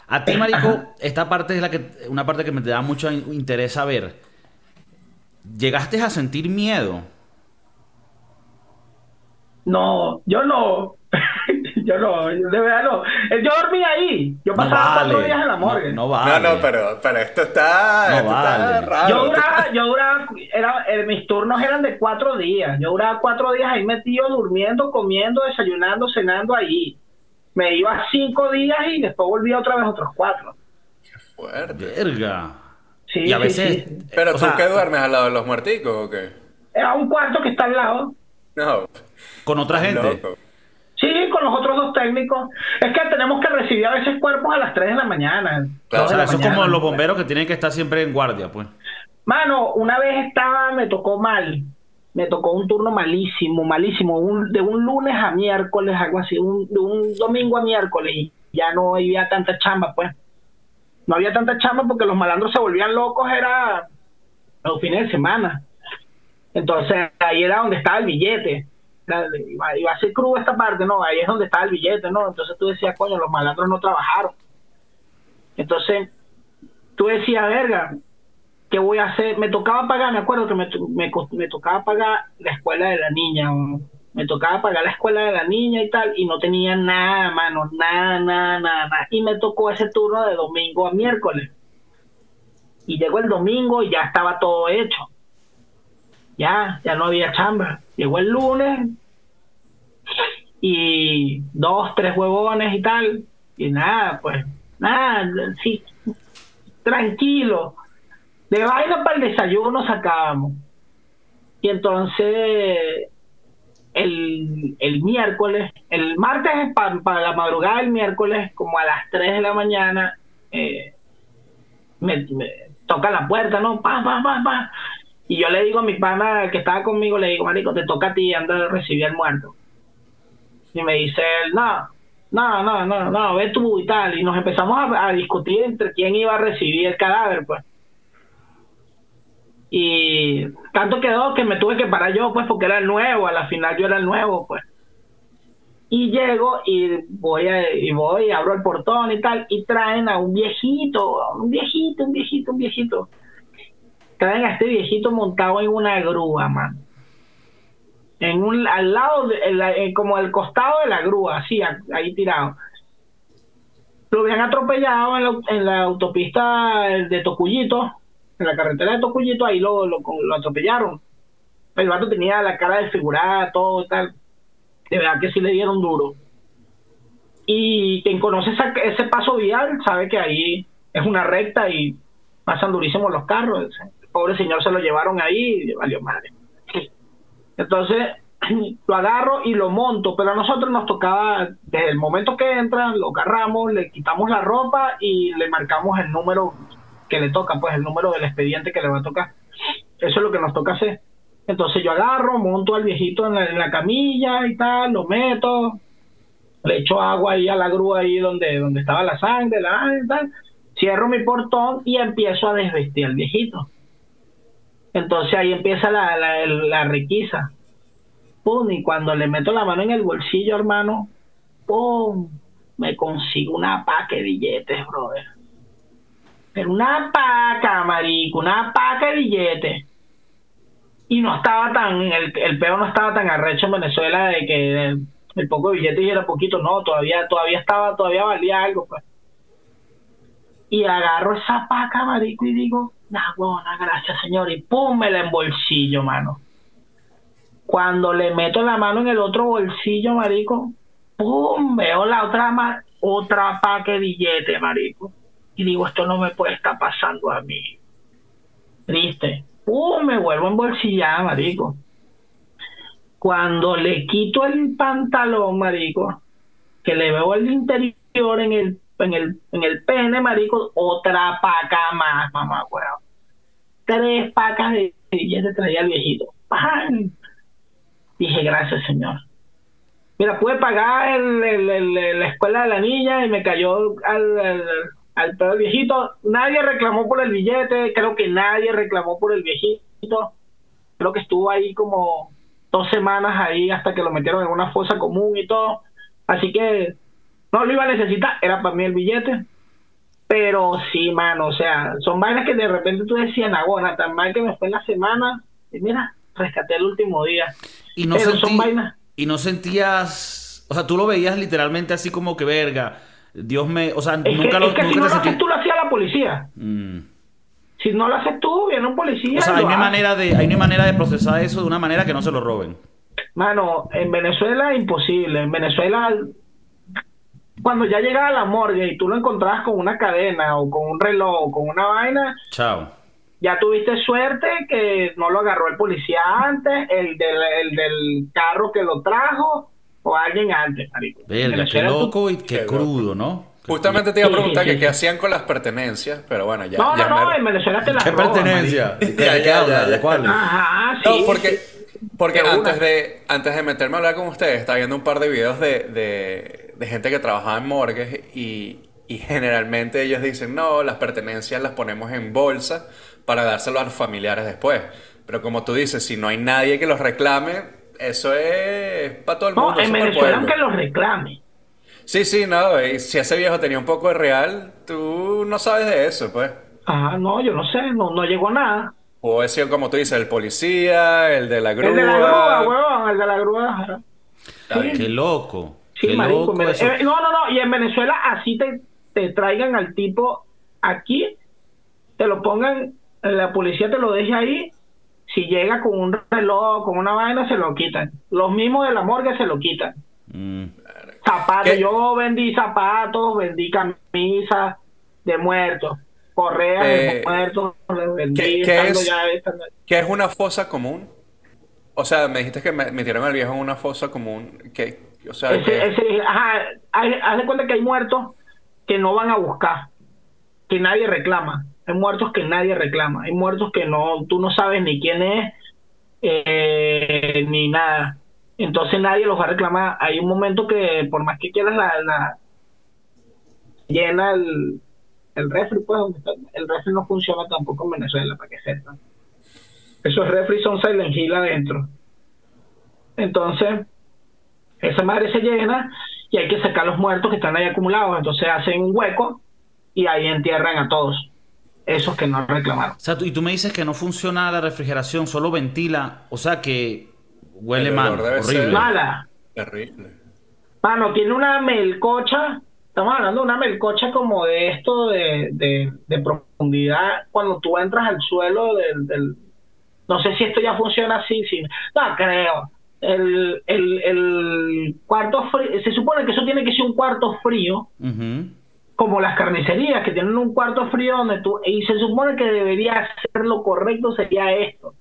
A ti, Marico, esta parte es la que, una parte que me da mucho in- interés saber. ¿Llegaste a sentir miedo? No, yo no. yo no, de verdad no. Eh, Yo dormía ahí. Yo pasaba cuatro vale. días en la morgue. No, no vale. No, no, pero, pero esto está, No esto está vale. raro. Yo duraba, yo duraba, era, eh, mis turnos eran de cuatro días. Yo duraba cuatro días ahí metido, durmiendo, comiendo, desayunando, cenando ahí. Me iba cinco días y después volvía otra vez otros cuatro. Fuerte. Verga. Sí, y a sí, veces. sí, sí. Pero o tú sea, qué duermes al lado de los muerticos o qué? Era un cuarto que está al lado. No. Con otra gente. Loco. Sí, con los otros dos técnicos. Es que tenemos que recibir a veces cuerpos a las 3 de la mañana. Claro, O sea, eso es como los bomberos que tienen que estar siempre en guardia, pues. Mano, una vez estaba, me tocó mal. Me tocó un turno malísimo, malísimo. Un, de un lunes a miércoles, algo así. Un, de un domingo a miércoles. Y ya no había tanta chamba, pues. No había tanta chamba porque los malandros se volvían locos, era los fines de semana. Entonces ahí era donde estaba el billete. Iba, iba a ser crudo esta parte, ¿no? Ahí es donde estaba el billete, ¿no? Entonces tú decías, coño, los malandros no trabajaron. Entonces tú decías, verga, ¿qué voy a hacer? Me tocaba pagar, me acuerdo que me, me, tocaba pagar la escuela de la niña, me tocaba pagar la escuela de la niña y tal, y no tenía nada, mano, nada, nada, nada, nada. Y me tocó ese turno de domingo a miércoles. Y llegó el domingo y ya estaba todo hecho. Ya, ya no había chamba. Llegó el lunes y dos, tres huevones y tal. Y nada, pues, nada, sí, tranquilo. De vaina para el desayuno sacábamos. Y entonces, el, el miércoles, el martes para la madrugada del miércoles, como a las 3 de la mañana, eh, me, me toca la puerta, ¿no? Pa, pa, pa, pa. Y yo le digo a mi pana que estaba conmigo, le digo, marico, te toca a ti, anda a recibir al muerto. Y me dice él, no, no, no, no, no, ve tú y tal. Y nos empezamos a, discutir entre quién iba a recibir el cadáver, pues. Y tanto quedó que me tuve que parar yo, pues, porque era el nuevo, a la final yo era el nuevo, pues. Y llego y voy a, y voy, abro el portón y tal, y traen a un viejito, un viejito, un viejito, un viejito. Traen a este viejito montado en una grúa, man. En un, al lado, de, como al costado de la grúa, así, ahí tirado. Lo habían atropellado en la, autopista de Tocuyito, en la carretera de Tocuyito, ahí lo, lo, atropellaron. El vato tenía la cara desfigurada, todo tal. De verdad que sí le dieron duro. Y quien conoce ese paso vial sabe que ahí es una recta y pasan durísimos los carros. El pobre señor se lo llevaron ahí y valió madre. Entonces lo agarro y lo monto, pero a nosotros nos tocaba, desde el momento que entra, lo agarramos, le quitamos la ropa y le marcamos el número que le toca, pues el número del expediente que le va a tocar. Eso es lo que nos toca hacer. Entonces yo agarro, monto al viejito en la, camilla y tal, lo meto, le echo agua ahí a la grúa ahí donde, donde estaba la sangre, la tal, cierro mi portón y empiezo a desvestir al viejito. Entonces ahí empieza la, la, la requisa. Pum, y cuando le meto la mano en el bolsillo, hermano, pum, me consigo una paca de billetes, brother. Pero una paca, marico, una paca de billetes. Y no estaba tan, el, el peo no estaba tan arrecho en Venezuela de que el, poco de billetes era poquito, no, todavía, todavía estaba, todavía valía algo, pues. Y agarro esa paca, marico, y digo, nah, buena, gracias, señor, y pum, me la bolsillo, mano. Cuando le meto la mano en el otro bolsillo, marico, pum, veo la otra, otra paca de billete, marico y digo, esto no me puede estar pasando a mí. Triste. Uh, me vuelvo en bolsillada, marico. Cuando le quito el pantalón, marico, que le veo el interior en el, en el, en el pene, marico, otra paca más, mamá, weón. Tres pacas de billetes traía el viejito. ¡Pam! Dije, gracias, señor. Mira, pude pagar el, la escuela de la niña y me cayó al al pedo viejito. Nadie reclamó por el billete, creo que nadie reclamó por el viejito. Creo que estuvo ahí como dos semanas ahí hasta que lo metieron en una fosa común y todo. Así que no lo iba a necesitar, era para mí el billete. Pero sí, mano, o sea, son vainas que de repente tú decías, bueno, tan mal que me fue en la semana. Y mira, rescaté el último día. Y no Pero son vainas. Y no sentías, o sea, tú lo veías literalmente así como que verga Dios me. O sea, nunca lo. Es que si no lo haces tú, lo hacía la policía. Mm. Si no lo haces tú, viene un policía. O sea, hay una, manera de, hay una manera de procesar eso de una manera que no se lo roben. Mano, en Venezuela es imposible. En Venezuela, cuando ya llegaba a la morgue y tú lo encontrabas con una cadena o con un reloj o con una vaina. Chao. Ya tuviste suerte que no lo agarró el policía antes, el del, el del carro que lo trajo o alguien antes, marico. Verga, qué loco y qué, crudo, ¿no? Justamente te iba a preguntar que qué hacían con las pertenencias, pero bueno, ya. No, no, no, en Venezuela te las ¿Qué pertenencia? ¿De qué? ¿De cuál? Ajá, sí. No, porque, porque antes, de, antes de meterme a hablar con ustedes, estaba viendo un par de videos de, de, de gente que trabajaba en morgues y, y generalmente ellos dicen, no, las pertenencias las ponemos en bolsa para dárselo a los familiares después. Pero como tú dices, si no hay nadie que los reclame, eso es para todo el mundo. No, en Venezuela aunque lo reclame. Sí, sí, no, si ese viejo tenía un poco de real, tú no sabes de eso, pues. Ah, no, yo no sé, no, no llegó nada. O es como tú dices, el policía, el de la grúa. El de la grúa, huevón, el de la grúa. Qué loco. Sí, qué marico. Loco eh, no, no, no, y en Venezuela así te, te traigan al tipo aquí, te lo pongan, la policía te lo deje ahí si llega con un reloj, con una vaina, se lo quitan. Los mismos de la morgue se lo quitan. Mm. Zapatos, yo vendí zapatos, vendí camisas de muertos, correas de eh, muertos, vendí ¿qué, es, ¿Qué es una fosa común? O sea, me dijiste que me metieron al viejo en una fosa común. que o sea, ajá, haz de cuenta que hay muertos que no van a buscar, que nadie reclama hay muertos que nadie reclama, hay muertos que no, tú no sabes ni quién es, eh, ni nada. Entonces nadie los va a reclamar. Hay un momento que por más que quieras la, llena el, el refri, pues el refri no funciona tampoco en Venezuela, para que sepan. Esos refri son Silent Hill adentro. Entonces, esa madre se llena y hay que sacar los muertos que están ahí acumulados. Entonces hacen un hueco y ahí entierran a todos esos que no reclamaron. O sea, y tú me dices que no funciona la refrigeración, solo ventila, o sea que huele mal, horrible. Mala. Terrible. Mano, tiene una melcocha Estamos hablando de una melcocha como de esto de, de, de profundidad cuando tú entras al suelo del, del, no sé si esto ya funciona así, sí. no creo. El, el, el cuarto frío, se supone que eso tiene que ser un cuarto frío, como las carnicerías que tienen un cuarto frío donde tú, y se supone que debería ser lo correcto sería esto.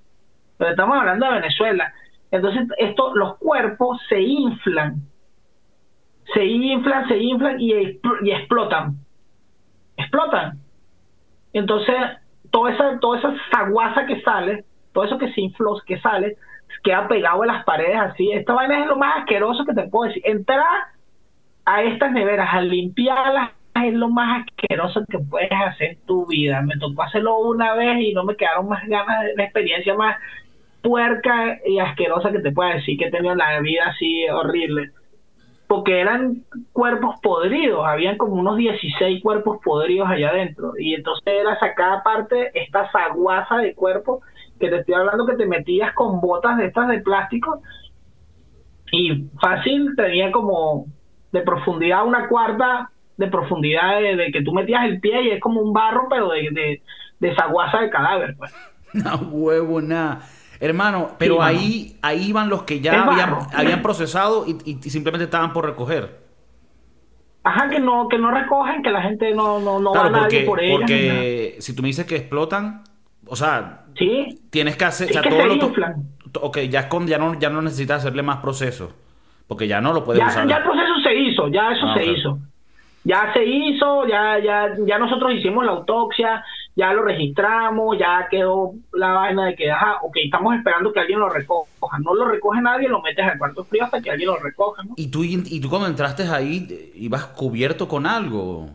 Pero estamos hablando de Venezuela. Entonces, esto, los cuerpos se inflan. Se inflan, se inflan y, y explotan. Explotan. Entonces, toda esa, toda esa zaguaza que sale, todo eso que se infló, que sale, queda pegado a las paredes así. Esta vaina es lo más asqueroso que te puedo decir. Entrar a estas neveras a limpiarlas es lo más asqueroso que puedes hacer en tu vida. Me tocó hacerlo una vez y no me quedaron más ganas de la experiencia más puerca y asquerosa que te pueda decir que he tenido en la vida así horrible. Porque eran cuerpos podridos, habían como unos 16 cuerpos podridos allá adentro. Y entonces era sacar aparte esta zaguaza de cuerpo que te estoy hablando que te metías con botas de estas de plástico y fácil tenía como de profundidad una cuarta de profundidad de, de que tú metías el pie y es como un barro pero de, de, de esa guasa de cadáver pues No huevo, nada. Hermano, pero Sí, mano. ahí, ahí iban los que ya habían, habían procesado y, y simplemente estaban por recoger. ajá que no que no recogen que la gente no no, no claro, va nadie porque, por nada. porque si tú me dices que explotan, o sea, sí tienes que hacer, Sí, o sea, que todo se lo ok, ya, es con, ya, no, ya no necesitas hacerle más proceso, porque ya no lo puedes ya, usar. ya el proceso se hizo ya eso Ah, se hizo ya se hizo ya ya ya nosotros hicimos la autopsia ya lo registramos ya quedó la vaina de que ajá ok estamos esperando que alguien lo recoja no lo recoge nadie lo metes al cuarto frío hasta que alguien lo recoja ¿no? Y tú, y tú cuando entraste ahí, ibas cubierto con algo.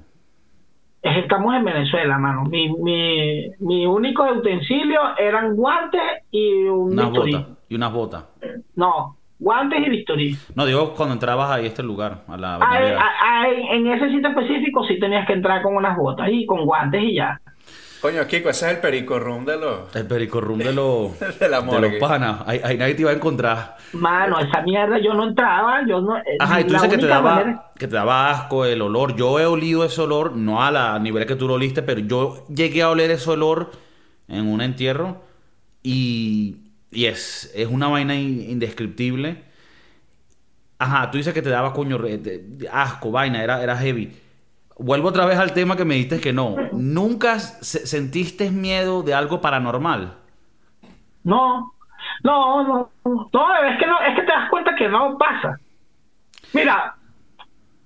Es- Estamos en Venezuela, mano. Mi, mi, mi único utensilio eran guantes y un Unas bisturí. botas. Y unas botas. No, guantes y bisturí. No, digo cuando entrabas ahí a este lugar, a la Ah, nevera. ah, ah, en ese sitio específico sí tenías que entrar con unas botas y con guantes y ya. Coño, Kiko, ese es el perico room de los... El pericorrum de los, De la de morgue. los panas. Ahí, ahí nadie te iba a encontrar. Mano, esa mierda yo no entraba, yo no... eh, Ajá, y tú dices que te, daba, manera- que te daba asco el olor. Yo he olido ese olor, no a la nivel que tú lo oliste, pero yo llegué a oler ese olor en un entierro y, y es, es una vaina in- indescriptible. Ajá, tú dices que te daba coño re- de- de asco, vaina, era, era heavy. Vuelvo otra vez al tema que me dijiste que no. ¿Nunca se- sentiste miedo de algo paranormal? No, no, no, no, es que no, es que te das cuenta que no pasa. Mira,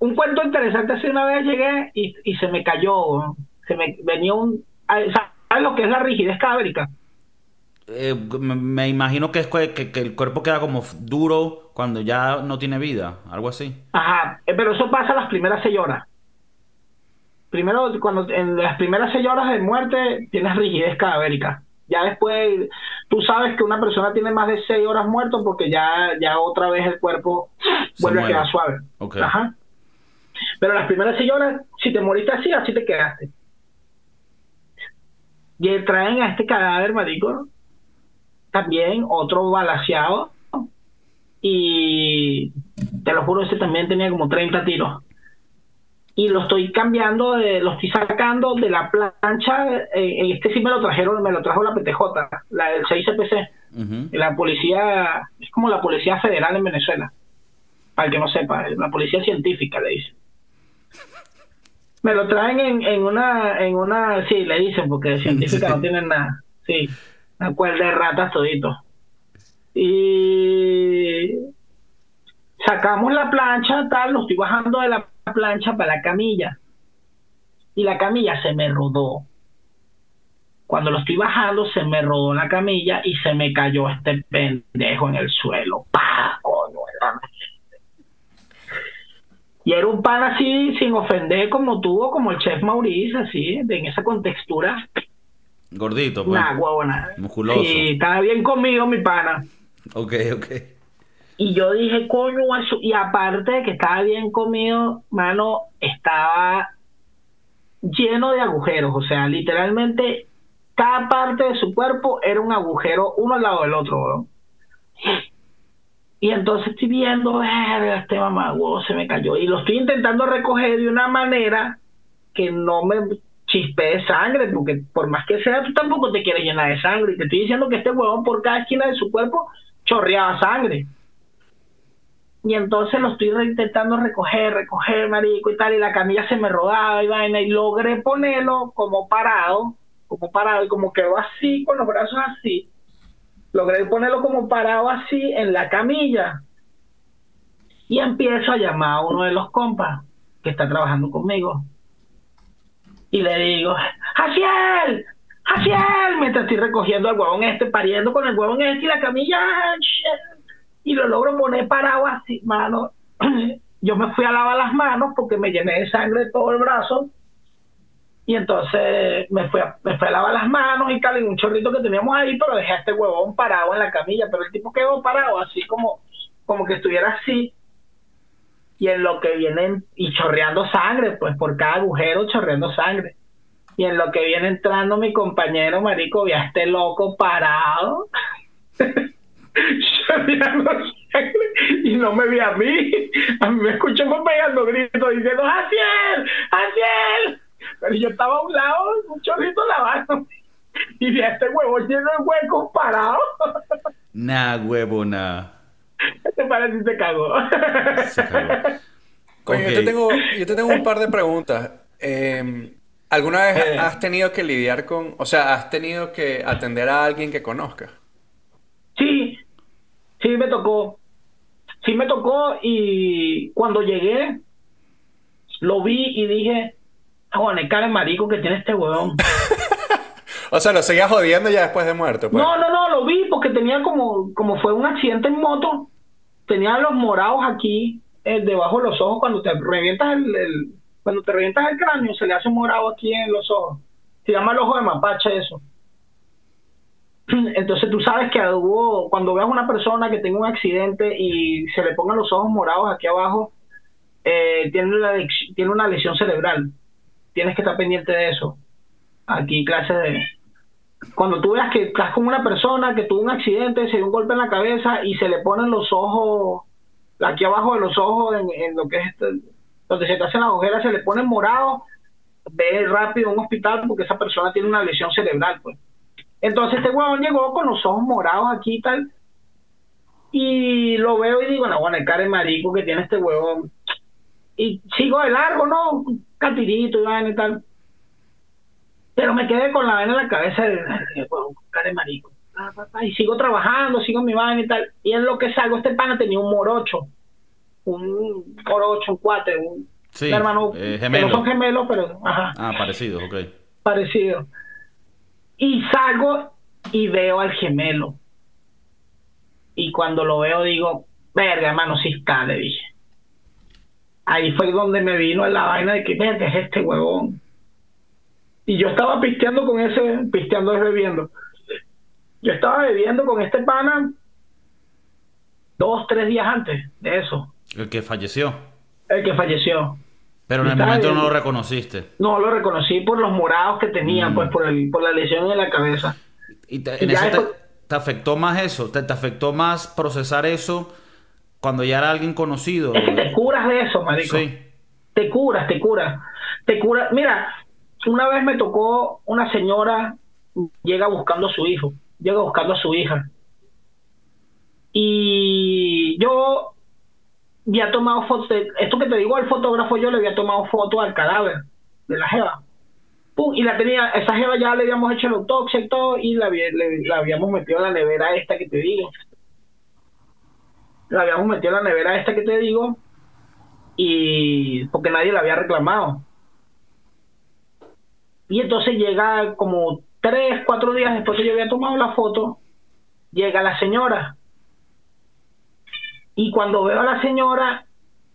un cuento interesante hace una vez llegué y, y se me cayó, se me venía un, ¿sabes lo que es la rigidez cadavérica? Eh, me, me imagino que es que, el cuerpo queda como duro cuando ya no tiene vida, algo así. Ajá, eh, pero eso pasa las primeras seis horas. Primero, cuando en las primeras seis horas de muerte tienes rigidez cadavérica. Ya después, tú sabes que una persona tiene más de seis horas muerto porque ya, ya otra vez el cuerpo Se vuelve a quedar suave. Ok. Ajá. Pero las primeras seis horas, si te moriste así, así te quedaste. Y traen a este cadáver, marico, también otro balaseado. Y te lo juro, ese también tenía como 30 tiros. Y lo estoy cambiando, de, lo estoy sacando de la plancha. eh, este sí me lo trajeron, me lo trajo la PTJ, la del 6CPC. Ujú. La policía, es como la policía federal en Venezuela. Para el que no sepa, la policía científica le dicen. Me lo traen en, en una, en una, sí, le dicen, porque científica no tienen nada. Sí, una cuerda de ratas todito. Y sacamos la plancha, tal, lo estoy bajando de la plancha para la camilla. Y la camilla se me rodó. Cuando lo estoy bajando, se me rodó la camilla y se me cayó este pendejo en el suelo. ¡Pah! Coño. Y era un pan así, sin ofender, como tuvo, como el chef Maurice, así, en esa contextura. Gordito, pues. Huevona. Musculoso. Sí, estaba bien comido mi pana. Ok, ok. Y yo dije, coño. Y aparte de que estaba bien comido, mano, estaba lleno de agujeros. O sea, literalmente, cada parte de su cuerpo era un agujero, uno al lado del otro, weón. Y entonces estoy viendo, este mamá, huevo, se me cayó. Y lo estoy intentando recoger de una manera que no me chispee sangre, porque por más que sea, tú tampoco te quieres llenar de sangre. Y te estoy diciendo que este huevón por cada esquina de su cuerpo chorreaba sangre. Y entonces lo estoy intentando recoger, recoger, marico y tal, y la camilla se me rodaba y vaina, y logré ponerlo como parado, como parado, y como quedó así, con los brazos así, logré ponerlo como parado así en la camilla. Y empiezo a llamar a uno de los compas que está trabajando conmigo. Y le digo, ¡Jaciel! ¡Jaciel! Mientras estoy recogiendo al huevón este, pariendo con el huevón este y la camilla, y lo logro poner parado así, mano. Yo me fui a lavar las manos porque me llené de sangre todo el brazo. Y entonces me fui, a, me fui lavar las manos y tal, y un chorrito que teníamos ahí, pero dejé a este huevón parado en la camilla. Pero el tipo quedó parado, así como, como que estuviera así. Y en lo que vienen, y chorreando sangre, pues por cada agujero chorreando sangre. Y en lo que viene entrando mi compañero, marico, vi a este loco parado. y no me vi a mí. A mí me escuchó pegando gritos diciendo, ¡Jaciel! ¡Jaciel! Pero yo estaba a un lado, un chorrito lavando. Y vi a este huevo lleno de huecos parado. Nah, huevo, nah. Este parece se cagó. Se cagó. Coño, yo, te tengo, yo te tengo un par de preguntas. Eh, ¿Alguna vez Eh. has tenido que lidiar con, o sea, has tenido que atender a alguien que conozcas? Sí, sí me tocó. Sí me tocó y cuando llegué lo vi y dije, bueno, el cara de marico que tiene este huevón. O sea, lo seguías jodiendo ya después de muerto, pues. No, no, no, lo vi porque tenía como, como fue un accidente en moto, tenía los morados aquí, eh, debajo de los ojos, cuando te revientas el, el- cuando te revientas el cráneo, se le hace un morado aquí en los ojos. Se llama el ojo de mapache eso. Entonces tú sabes que hubo, cuando veas una persona que tenga un accidente y se le pongan los ojos morados aquí abajo, eh, tiene, una, lec- tiene una lesión cerebral. Tienes que estar pendiente de eso. Aquí clase de... Cuando tú veas que estás con una persona que tuvo un accidente, se dio un golpe en la cabeza y se le ponen los ojos, aquí abajo de los ojos, en, en lo que es este, donde se te hacen las ojeras, se le ponen morados, ve rápido a un hospital porque esa persona tiene una lesión cerebral, pues. Entonces este huevón llegó con los ojos morados aquí y tal. Y lo veo y digo, no, bueno, el cara de marico que tiene este huevón. Y sigo de largo, ¿no? Un Catirito y vaina y tal. Pero me quedé con la vaina en la cabeza de, "Ay, huevón, cara de marico. Y sigo trabajando, sigo mi vaina y tal. Y en lo que salgo, este pana tenía un morocho. Un morocho, un cuate, un, Sí, un hermano. eh, que gemelo. no son gemelos, pero ajá Ah, parecido, ok. parecido. Y salgo y veo al gemelo. Y cuando lo veo digo, verga, hermano, sí está, le dije. Ahí fue donde me vino la vaina de que, verga, es este huevón. Y yo estaba pisteando con ese, pisteando es bebiendo. Yo estaba bebiendo con este pana dos, tres días antes de eso, El que falleció. el que falleció. Pero en el momento no lo reconociste. No lo reconocí por los morados que tenía, Mm. pues por, el, por la lesión en la cabeza. ¿Y te, en eso te, después- te afectó más eso? ¿Te, te afectó más procesar eso cuando ya era alguien conocido? Es que te curas de eso, marico. Sí. Te curas, te curas. Te curas. Mira, una vez me tocó una señora, llega buscando a su hijo, llega buscando a su hija. Y yo había tomado fotos, esto que te digo, al fotógrafo yo le había tomado foto al cadáver de la jeva. Pum, y la tenía, esa jeva ya le habíamos hecho la autopsia y todo, y la, le- habíamos metido en la nevera esta que te digo. La habíamos metido en la nevera esta que te digo, y porque nadie la había reclamado. Y entonces llega como tres, cuatro días después que yo había tomado la foto, llega la señora. Y cuando veo a la señora,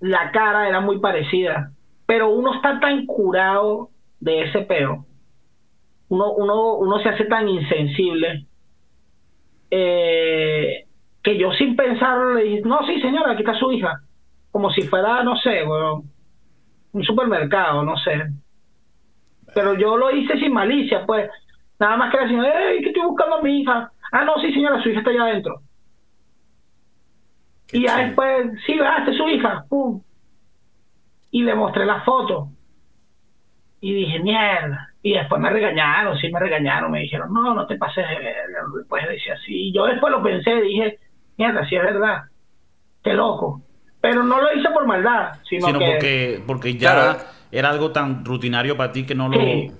la cara era muy parecida. Pero uno está tan curado de ese peo. Uno, uno, uno se hace tan insensible. eh, que yo sin pensarlo le dije, no, sí señora, aquí está su hija. Como si fuera, no sé, weón, un supermercado, no sé. Pero yo lo hice sin malicia, pues. Nada más que la señora, ¡Ey, que estoy buscando a mi hija! Ah, no, sí señora, su hija está allá adentro. Qué y ya chido. después, sí, ¿verdad? Esta es su hija. Pum. Y le mostré la foto. Y dije, mierda. Y después me regañaron, sí me regañaron. Me dijeron, no, no te pases de verga. Puedes decir así. Y yo después lo pensé, dije, mierda, sí es verdad. Qué loco. Pero no lo hice por maldad, sino, Sino que... porque, porque ya Claro. era algo tan rutinario para ti que no lo... Sí.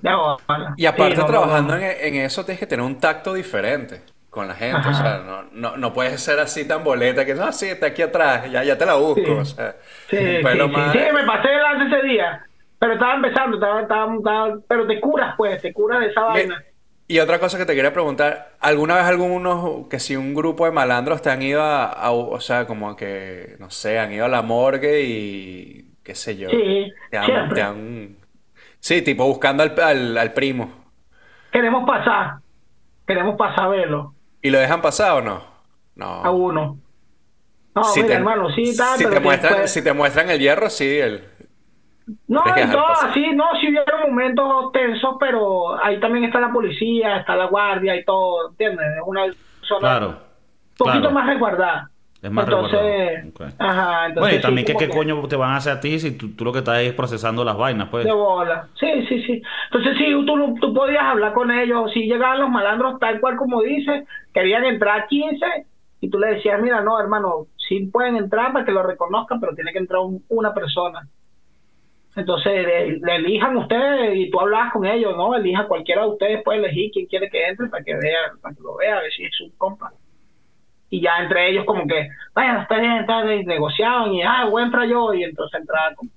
Y aparte Sí, no, no, trabajando no. En, en eso tienes que tener un tacto diferente con la gente. Ajá. O sea, no, no, no puedes ser así tan boleta que no, sí, está aquí atrás, ya, ya te la busco. Sí. O sea, Sí, un sí, sí, más- sí, me pasé de lanza ese día. Pero estaba empezando, estaba, estaba, estaba- pero te curas, pues, te curas de esa vaina. Y otra cosa que te quería preguntar, ¿alguna vez algunos, que si un grupo de malandros te han ido a, a- o sea, como que, no sé, han ido a la morgue y qué sé yo, Sí, te han, siempre. te han- sí, tipo buscando al, al, al primo, Queremos pasar, queremos pasar a verlo, ¿y lo dejan pasar o no? a No. uno. No, Si mira, te, hermano, sí, está, si pero te muestran, después- si te muestran el hierro, sí, el, No, pasar. así, no, sí hubieron momentos tensos, pero ahí también está la policía, está la guardia y todo, ¿entiendes? Es una zona Claro. un poquito claro. más resguardada. Es más entonces, ajá, entonces Bueno, y sí, también como qué que- coño te van a hacer a ti si tú, tú lo que estás es procesando las vainas, pues. De bola. Sí, sí, sí. Entonces, sí, tú, tú podías hablar con ellos. Si llegaban los malandros, tal cual como dice, querían entrar 15 y tú le decías, mira, no, hermano, sí pueden entrar para que lo reconozcan, pero tiene que entrar un- una persona. Entonces, le, le elijan ustedes y tú hablas con ellos, ¿no? Elija cualquiera de ustedes, puede elegir quién quiere que entre para que vea, para que lo vea, a ver si es su compa. Y ya entre ellos, como que, vaya, está bien, está bien, negociaban y, ah, voy a entrar yo, y entonces entraba como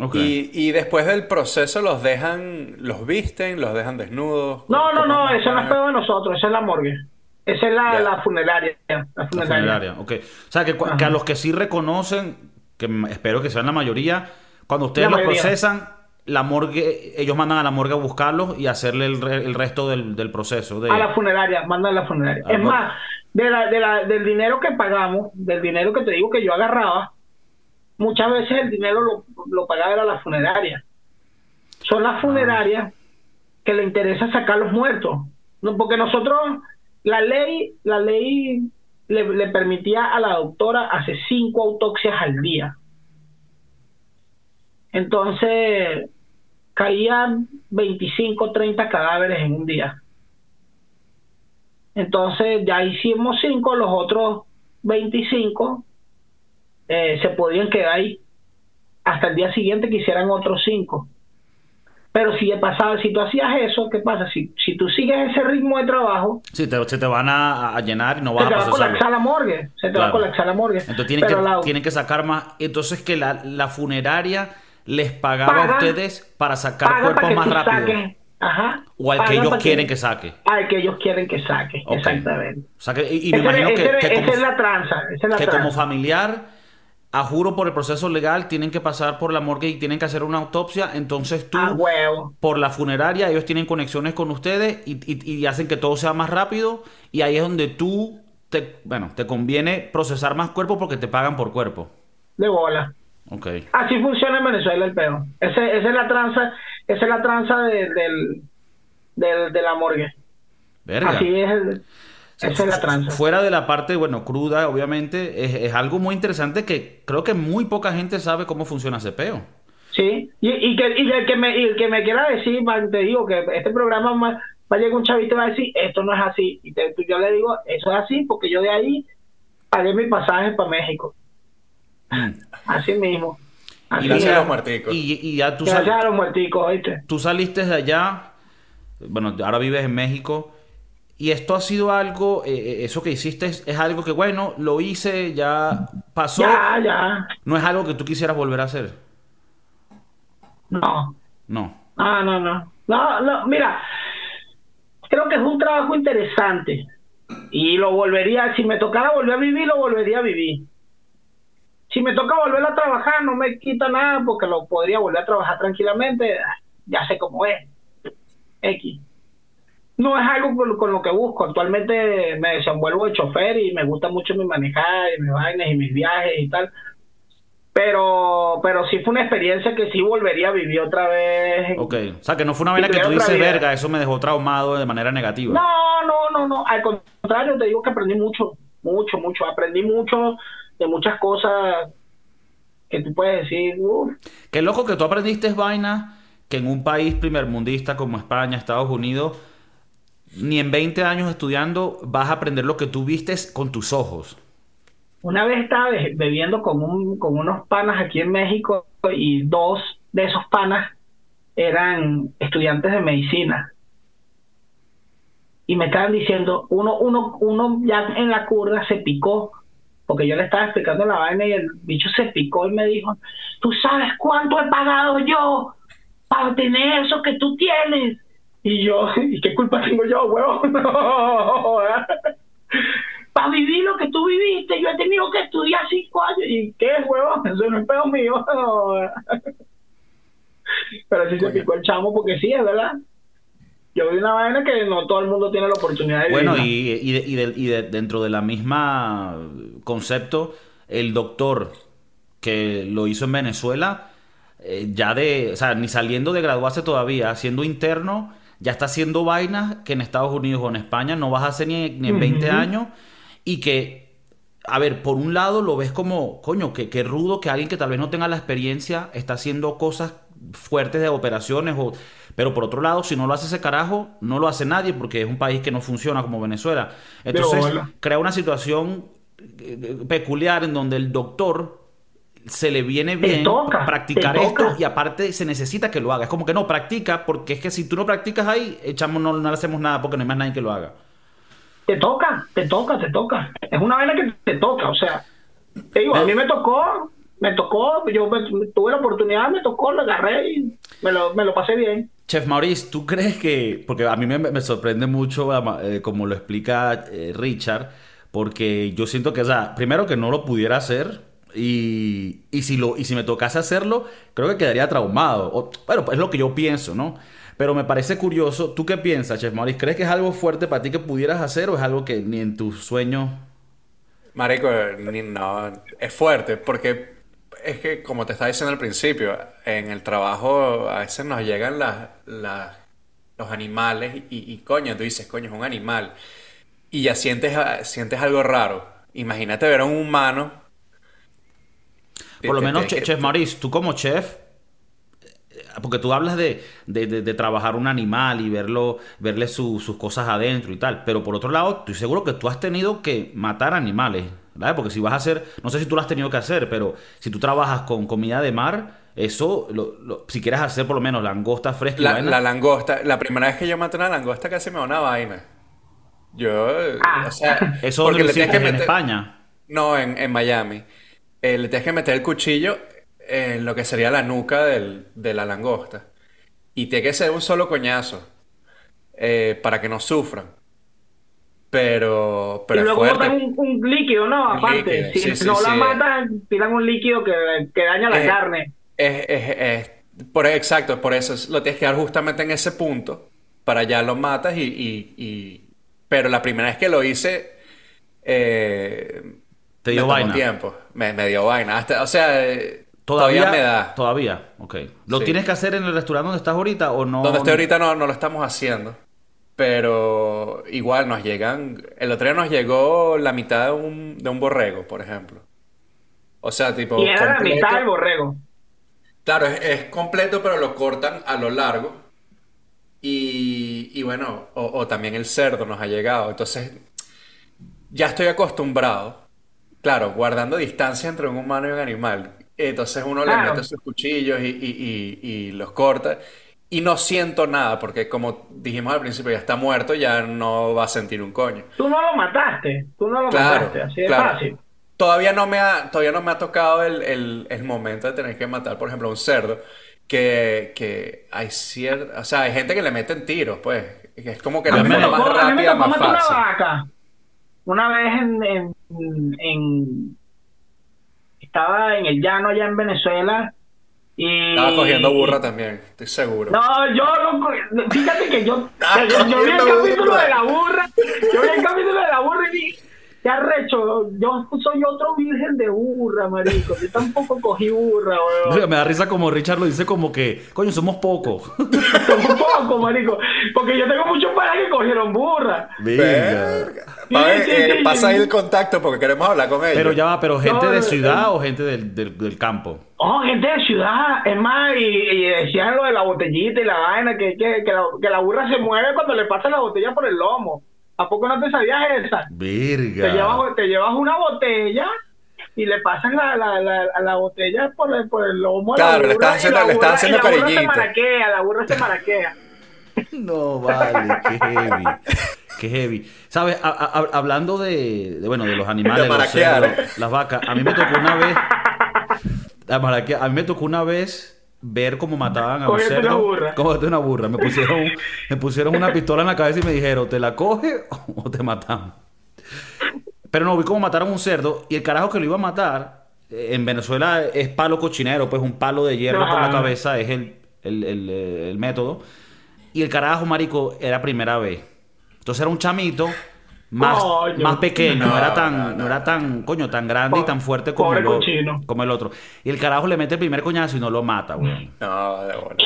Ok. y, y después del proceso los dejan, los visten, los dejan desnudos. No, no, ¿Cómo no, eso no es pedo de nosotros, esa es la morgue. Esa es la, la funeraria. La La funeraria. funeraria, ok. O sea, que, que a los que sí reconocen, que espero que sean la mayoría, cuando ustedes La los mayoría. procesan, la morgue, ellos mandan a la morgue a buscarlos y hacerle el, re- el resto del, del proceso. De... A la funeraria, manda a la funeraria. Ah, es más, de la, de la, del dinero que pagamos, del dinero que te digo que yo agarraba, muchas veces el dinero lo, lo pagaba era la funeraria. Son Ah. las funerarias que le interesa sacar los muertos. No, porque nosotros, la ley, la ley le, le permitía a la doctora hacer cinco autopsias al día. Entonces, caían 25, 30 cadáveres en un día. Entonces, ya hicimos cinco, los otros 25 eh, se podían quedar ahí hasta el día siguiente que hicieran otros cinco. Pero si pasaba, si tú hacías eso, ¿qué pasa? Si, si tú sigues ese ritmo de trabajo, Sí, te, se te van a, a llenar y no se vas te a va a procesarlo. colapsar la morgue. Se te va a colapsar la morgue. Entonces tienen que, Pero la- tienen que sacar más. Entonces que la, la funeraria les pagaba Paga- a ustedes para sacar cuerpos para más rápido. saques. Ajá. O al que Paga ellos para quieren que saque. Al que ellos quieren que saque. Exactamente. O sea que, y, y me Ese- imagino que, ese- que esa como, es la tranza. Esa es la que como familiar, a juro por el proceso legal, tienen que pasar por la morgue y tienen que hacer una autopsia. Entonces tú, A huevo. por la funeraria, ellos tienen conexiones con ustedes y, y- y hacen que todo sea más rápido. Y ahí es donde tú, te, bueno, te conviene procesar más cuerpo porque te pagan por cuerpo. De bola. Ok. Así funciona en Venezuela el pedo. Ese, esa es la tranza, esa es la tranza de, del, del, de la morgue. Verga. Así es, el- esa es la tranza. Fuera de la parte, bueno, cruda, obviamente, es, es algo muy interesante que creo que muy poca gente sabe cómo funciona ese peo. Sí, y, y que, y el que me, y el que me quiera decir, man, te digo que este programa ma- va a llegar un chavito y va a decir, esto no es así. Y te- yo le digo, eso es así porque yo de ahí pagué mi pasaje para México. Así mismo. Así Y Gracias a los muerticos. Y, y ya tú, sal- Gracias a los muerticos, ¿oíste? tú saliste de allá, bueno, ahora vives en México, y esto ha sido algo, eh, eh, eso que hiciste es, es algo que, bueno, lo hice, ya pasó, Ya, ya. no es algo que tú quisieras volver a hacer. No. No. Ah, no, no. No, no, mira, creo que es un trabajo interesante y lo volvería, si me tocara volver a vivir, lo volvería a vivir. Si me toca volver a trabajar, no me quita nada porque lo podría volver a trabajar tranquilamente, ya sé cómo es. X. No es algo con, con lo que busco. Actualmente me desenvuelvo de chofer y me gusta mucho mi manejar y mis vainas y mis viajes y tal. Pero, pero sí fue una experiencia que sí volvería a vivir otra vez. Ok. O sea, que no fue una vaina que tú dices, vida. verga, eso me dejó traumado de manera negativa. No, no, no, no. Al contrario, te digo que aprendí mucho, mucho, mucho. Aprendí mucho de muchas cosas que tú puedes decir, uff, Qué loco que tú aprendiste vaina que en un país primermundista como España, Estados Unidos, ni en 20 años estudiando vas a aprender lo que tú vistes con tus ojos. Una vez estaba be- bebiendo con, un, con unos panas aquí en México y dos de esos panas eran estudiantes de medicina. Y me estaban diciendo, uno, uno, uno ya en la curva se picó, porque yo le estaba explicando la vaina y el bicho se picó y me dijo, ¿tú sabes cuánto he pagado yo para tener eso que tú tienes? Y yo, ¿y qué culpa tengo yo, huevón? para vivir lo que tú viviste, yo he tenido que estudiar cinco años. ¿Y qué, huevón? Eso no es pedo mío. Pero sí se picó el chamo porque sí, es verdad. Yo vi una vaina que no todo el mundo tiene la oportunidad de Bueno, y, y, de- y de- y de- dentro de la misma concepto, el doctor que lo hizo en Venezuela, eh, ya de, o sea, ni saliendo de graduarse todavía, siendo interno, ya está haciendo vainas que en Estados Unidos o en España no vas a hacer ni, ni en 20 Ujú. años y que, a ver, por un lado lo ves como, coño, que, que rudo que alguien que tal vez no tenga la experiencia está haciendo cosas fuertes de operaciones o... Pero por otro lado, si no lo hace ese carajo, no lo hace nadie porque es un país que no funciona como Venezuela. Entonces, crea una situación eh, peculiar en donde el doctor se le viene bien toca, practicar esto y aparte se necesita que lo haga. Es como que no, practica porque es que si tú no practicas ahí, echamos, no, no le hacemos nada porque no hay más nadie que lo haga. Te toca, te toca, te toca. Es una vaina que te toca, o sea, te digo, a mí me tocó, me tocó, yo me- tuve la oportunidad, me tocó, lo agarré y me lo, me lo pasé bien. Chef Maurice, ¿tú crees que.? Porque a mí me, me sorprende mucho eh, como lo explica eh, Richard, porque yo siento que, o sea, primero que no lo pudiera hacer y, y, si, lo, y si me tocase hacerlo, creo que quedaría traumado. O- bueno, es lo que yo pienso, ¿no? Pero me parece curioso. ¿Tú qué piensas, Chef Maurice? ¿Crees que es algo fuerte para ti que pudieras hacer o es algo que ni en tus sueños. Marico, no, es fuerte porque es que, como te estaba diciendo al principio, en el trabajo a veces nos llegan las, las- los animales y, y coño, tú dices, coño, es un animal. Y ya sientes, a- sientes algo raro. Imagínate ver a un humano. Por lo Te- menos, te- Chef Maurice, tú como chef, porque tú hablas de, de- de- de trabajar un animal y verlo, verle su- sus cosas adentro y tal, pero por otro lado, estoy seguro que tú has tenido que matar animales, Porque si vas a hacer, no sé si tú lo has tenido que hacer, pero si tú trabajas con comida de mar, eso, lo- lo- si quieres hacer por lo menos langosta fresca y La, vaina, la langosta, la primera vez que yo maté una langosta casi me da una vaina. Yo, Ah. o sea, eso porque le tienes que en meter- España. No, en, en Miami. Eh, le tienes que meter el cuchillo en lo que sería la nuca del- de la langosta. Y tiene que ser un solo coñazo eh, para que no sufran. Pero, y pero es luego fuerte. botan un, un líquido, ¿no? Aparte, líquido, si sí, sí, no la sí. matan, tiran un líquido que, que daña la Eh, carne. Es, es- es- por, exacto, por eso es- lo tienes que dar justamente en ese punto. Para allá lo matas y, y- y- Pero la primera vez que lo hice... eh, Te dio me vaina. tiempo. Me, me dio vaina. Hasta- o sea, eh, Todavía, todavía me da. Todavía, ok. ¿Lo Sí. tienes que hacer en el restaurante donde estás ahorita o no? Donde estoy ahorita no, no lo estamos haciendo. Pero igual nos llegan. El otro día nos llegó la mitad de un, de un borrego, por ejemplo. O sea, tipo. Y era la mitad del borrego. Claro, es, es completo, pero lo cortan a lo largo. Y, y bueno, o, o también el cerdo nos ha llegado. Entonces, ya estoy acostumbrado. Claro, guardando distancia entre un humano y un animal. Entonces uno le mete sus cuchillos y- y- y los corta. Y no siento nada, porque como dijimos al principio, ya está muerto, ya no va a sentir un coño. Tú no lo mataste, tú no lo Claro, mataste, así de claro. fácil. Todavía no me ha, todavía no me ha tocado el, el- el momento de tener que matar, por ejemplo, a un cerdo. Que, que hay cierta, o sea, hay gente que le meten tiros, pues. que es como que la forma más tocó, a mí me rápida, tocó más una vaca. Una vez en, en, en- estaba en el llano allá en Venezuela y Estaba cogiendo burra también, estoy seguro. No, yo no, fíjate que yo, yo, yo vi el capítulo burra. de la burra, yo vi el capítulo de la burra y dije, qué arrecho, yo soy otro virgen de burra, marico, yo tampoco cogí burra, weón. Me da risa como Richard lo dice como que, coño, somos pocos. un poco, marico, porque yo tengo muchos panas que cogieron burra. Verga. A ver, sí, eh, sí, pasa sí. ahí el contacto porque queremos hablar con ellos. Pero ya va, pero gente No, de no, ciudad no. o gente del, del, del campo. Oh, gente de ciudad, es más, y, y decían lo de la botellita y la vaina, que, que, que, la, que la burra se mueve cuando le pasa la botella por el lomo. ¿A poco no te sabías esa? Verga. Te llevas, te llevas una botella y le pasan la, la, la, la botella por el, por el lomo. a la Claro, le haciendo- estás burra- haciendo y la burra se maraquea, la burra se maraquea. No, vale, qué heavy. Qué heavy. ¿Sabes? A- hablando de, de, bueno, de los animales, De los maraquear. cerdos, las vacas, a mí me tocó una vez. La maraquea- a mí me tocó una vez ver cómo mataban a un cerdo. una burra. Cógete una burra. Me pusieron, me pusieron una pistola en la cabeza y me dijeron, ¿te la coge o te matamos? Pero no, vi cómo mataron a un cerdo y el carajo que lo iba a matar, eh, en Venezuela es palo cochinero, pues un palo de hierro por la cabeza es el, el, el, eh, el método. Y el carajo, marico, era primera vez. Entonces era un chamito más, más pequeño, no, No, era tan, no, no, no. era tan, coño, tan grande y tan fuerte como el, cochino. como el otro. Y el carajo le mete el primer coñazo y no lo mata, güey. No, de bueno.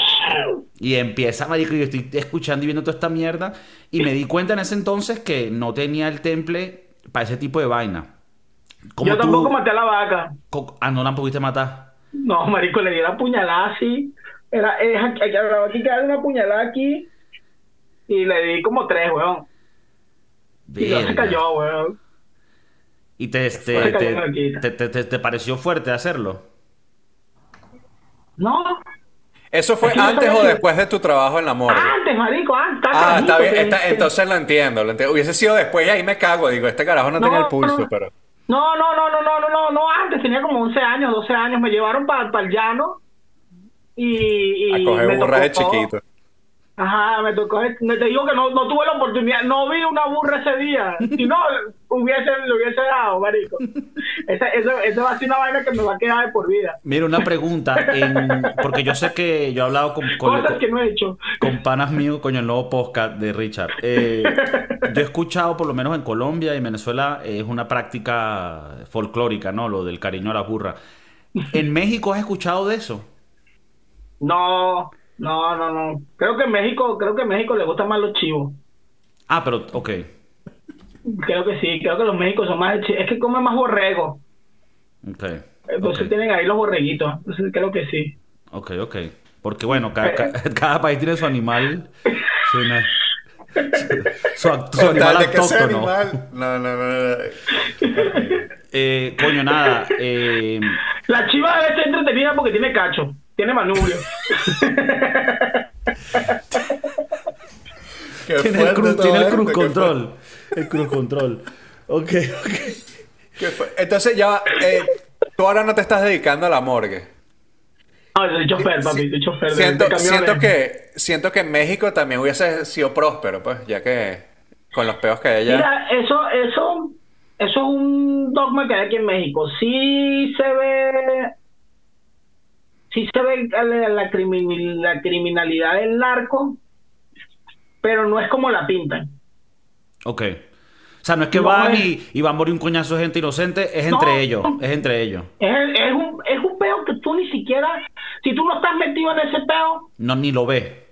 Y empieza, marico, y yo estoy escuchando y viendo toda esta mierda. Y me di cuenta en ese entonces que no tenía el temple para ese tipo de vaina. Como Yo tú- tampoco maté a la vaca. Ah, no la pudiste matar. No, marico, le di la puñalada así. Era, es aquí, aquí, aquí que una puñalada aquí. Y le di como tres, weón. Y no se Verga. cayó, weón. ¿Y te, Se te, te, te- te- te- te pareció fuerte hacerlo? No, ¿Eso fue antes o después de tu trabajo en la morgue? antes, marico, antes. Ah, está bien. que- está- que- entonces lo entiendo, lo entiendo. Hubiese sido después y ahí me cago. Digo, este carajo no, No, tenía el pulso, no. pero... No, no, no, no, no, no, no, no, antes tenía como 11 años, 12 años, me llevaron para el llano y, y A coger me burras de tocó- chiquito. Ajá, me tocó, me te digo que no, no tuve la oportunidad, no vi una burra ese día, si no, hubiese, le hubiese dado, marico. Esa, esa, esa va a ser una vaina que me va a quedar de por vida. Mira, una pregunta. en- porque yo sé que yo he hablado con, con, Cosas que no he hecho. con panas míos, coño, el nuevo podcast de Richard. Eh, yo he escuchado, por lo menos en Colombia y en Venezuela, es una práctica folclórica, ¿no? Lo del cariño a la burra. ¿En México has escuchado de eso? No, no, no, no. Creo que en México, creo que en México le gustan más los chivos. Ah, pero, ok. Creo que sí, creo que los méxicos son más, de chi- es que comen más borrego. Ok. Entonces ok. tienen ahí los borreguitos. Entonces creo que sí. Ok, ok. Porque bueno, ca- cada, país tiene su animal. Su, su, su tal animal autóctono. animal... No, no, no. no. Eh, coño, nada. eh, La chiva debe ser entretenida porque tiene cacho, tiene manubrio. Tiene el cruz, tiene el control. El cruz control. Ok, ok. Entonces ya, eh, tú ahora no te estás dedicando a la morgue. No, soy chofer, papi, soy chofer. de- Siento, de siento que siento que en México también hubiese sido próspero, pues, ya que con los peos que hay allá. Mira, eso, eso, eso es un dogma que hay aquí en México. Sí se ve, sí se ve la, la crimin- la criminalidad del narco, pero no es como la pintan. Ok. O sea, no es que No, van es- y, y va a morir un coñazo de gente inocente, es No. entre ellos. Es entre ellos. Es, es un, es un peo que tú ni siquiera, si tú no estás metido en ese peo, No, ni lo ve.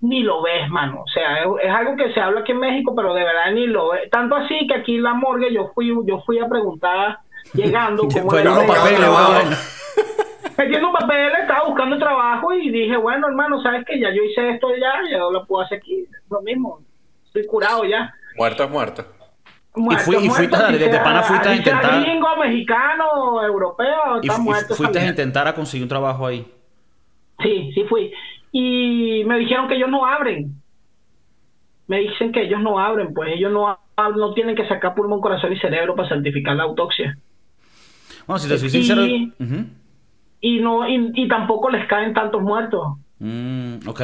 ni lo ves, mano. O sea, es, es algo que se habla aquí en México, pero de verdad ni lo ves. Tanto así que aquí en la morgue yo fui, yo fui a preguntar, llegando, cómo Fue era Buscando papeles, Metiendo un papel, estaba buscando trabajo y dije, bueno, hermano, ¿sabes qué? Ya yo hice esto ya, ya lo puedo hacer aquí. Es lo mismo. Estoy curado ya. Muerto es muerto. Muerto, fui- y muerto, fuiste, si de- de pana fuiste a intentar- gringo, mexicano, europeo, Y, está y muerto. fuiste a intentar a conseguir un trabajo ahí. Sí, sí fui. Y me dijeron que ellos no abren. Me dicen que ellos no abren, pues ellos no, no tienen que sacar pulmón, corazón y cerebro para certificar la autopsia. Bueno, si te soy Y- sincero. Ujú. Y no y, y tampoco les caen tantos muertos. Mm, ok.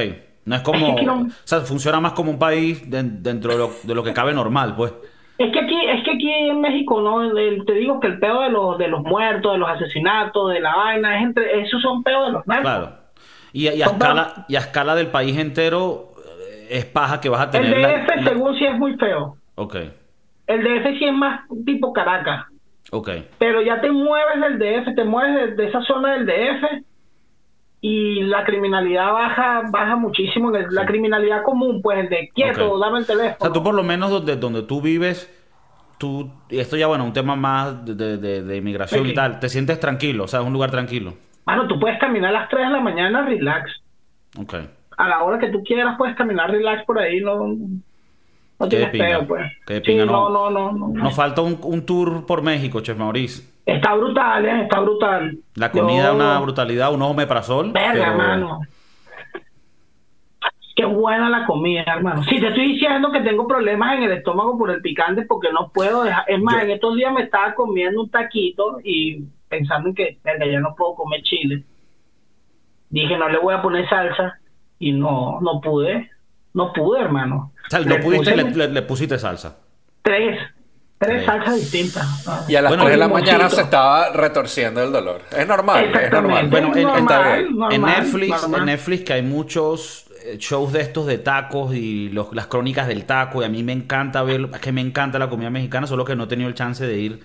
No es como. Es que no- O sea, funciona más como un país de- dentro de lo, de lo que cabe normal, pues. Es que aquí, es que aquí en México, ¿no? El- te digo que el pedo de los, de los muertos, de los asesinatos, de la vaina, es entre, esos son pedos de los narcos. Claro. Y, y a escala, y a escala del país entero eh, es paja que vas a El tener. la- DF, la- según sí es muy feo. Ok, El DF sí es más tipo Caracas. Ok. Pero ya te mueves del DF, te mueves de, de esa zona del DF y la criminalidad baja baja muchísimo. La criminalidad común, pues el de quieto, Ok. dame el teléfono. O sea, tú por lo menos donde, donde tú vives, tú, y esto ya, bueno, un tema más de, de- de inmigración y tal, te sientes tranquilo, o sea, es un lugar tranquilo. Mano, tú puedes caminar a las 3 de la mañana, relax. Ok. A la hora que tú quieras puedes caminar relax por ahí, no, no pinga, peo, pues. qué Sí, pinga, no, no. no, no, no. Nos falta un, un tour por México, Chef Maurice. Está brutal, ¿eh? Está brutal. La comida Yo- es una brutalidad, un omeprazol. Verga, pero... hermano. Qué buena la comida, hermano. Si te estoy diciendo que tengo problemas en el estómago por el picante porque no puedo dejar. Es más, Yo- en estos días me estaba comiendo un taquito y pensando en que verga, ya no puedo comer chile. Dije, no le voy a poner salsa y no, no pude. No pude, hermano. O sea, no Le pudiste, puse le, le- le pusiste salsa. Tres. Tres salsas distintas. Ah. Y a las Bueno, 3 de la mañana se estaba retorciendo el dolor. Es normal, es normal. Bueno, en- normal, está bien. normal, en Netflix, normal. en Netflix que hay muchos eh, shows de estos de tacos y los- las crónicas del taco y a mí me encanta ver, es que me encanta la comida mexicana, solo que no he tenido el chance de ir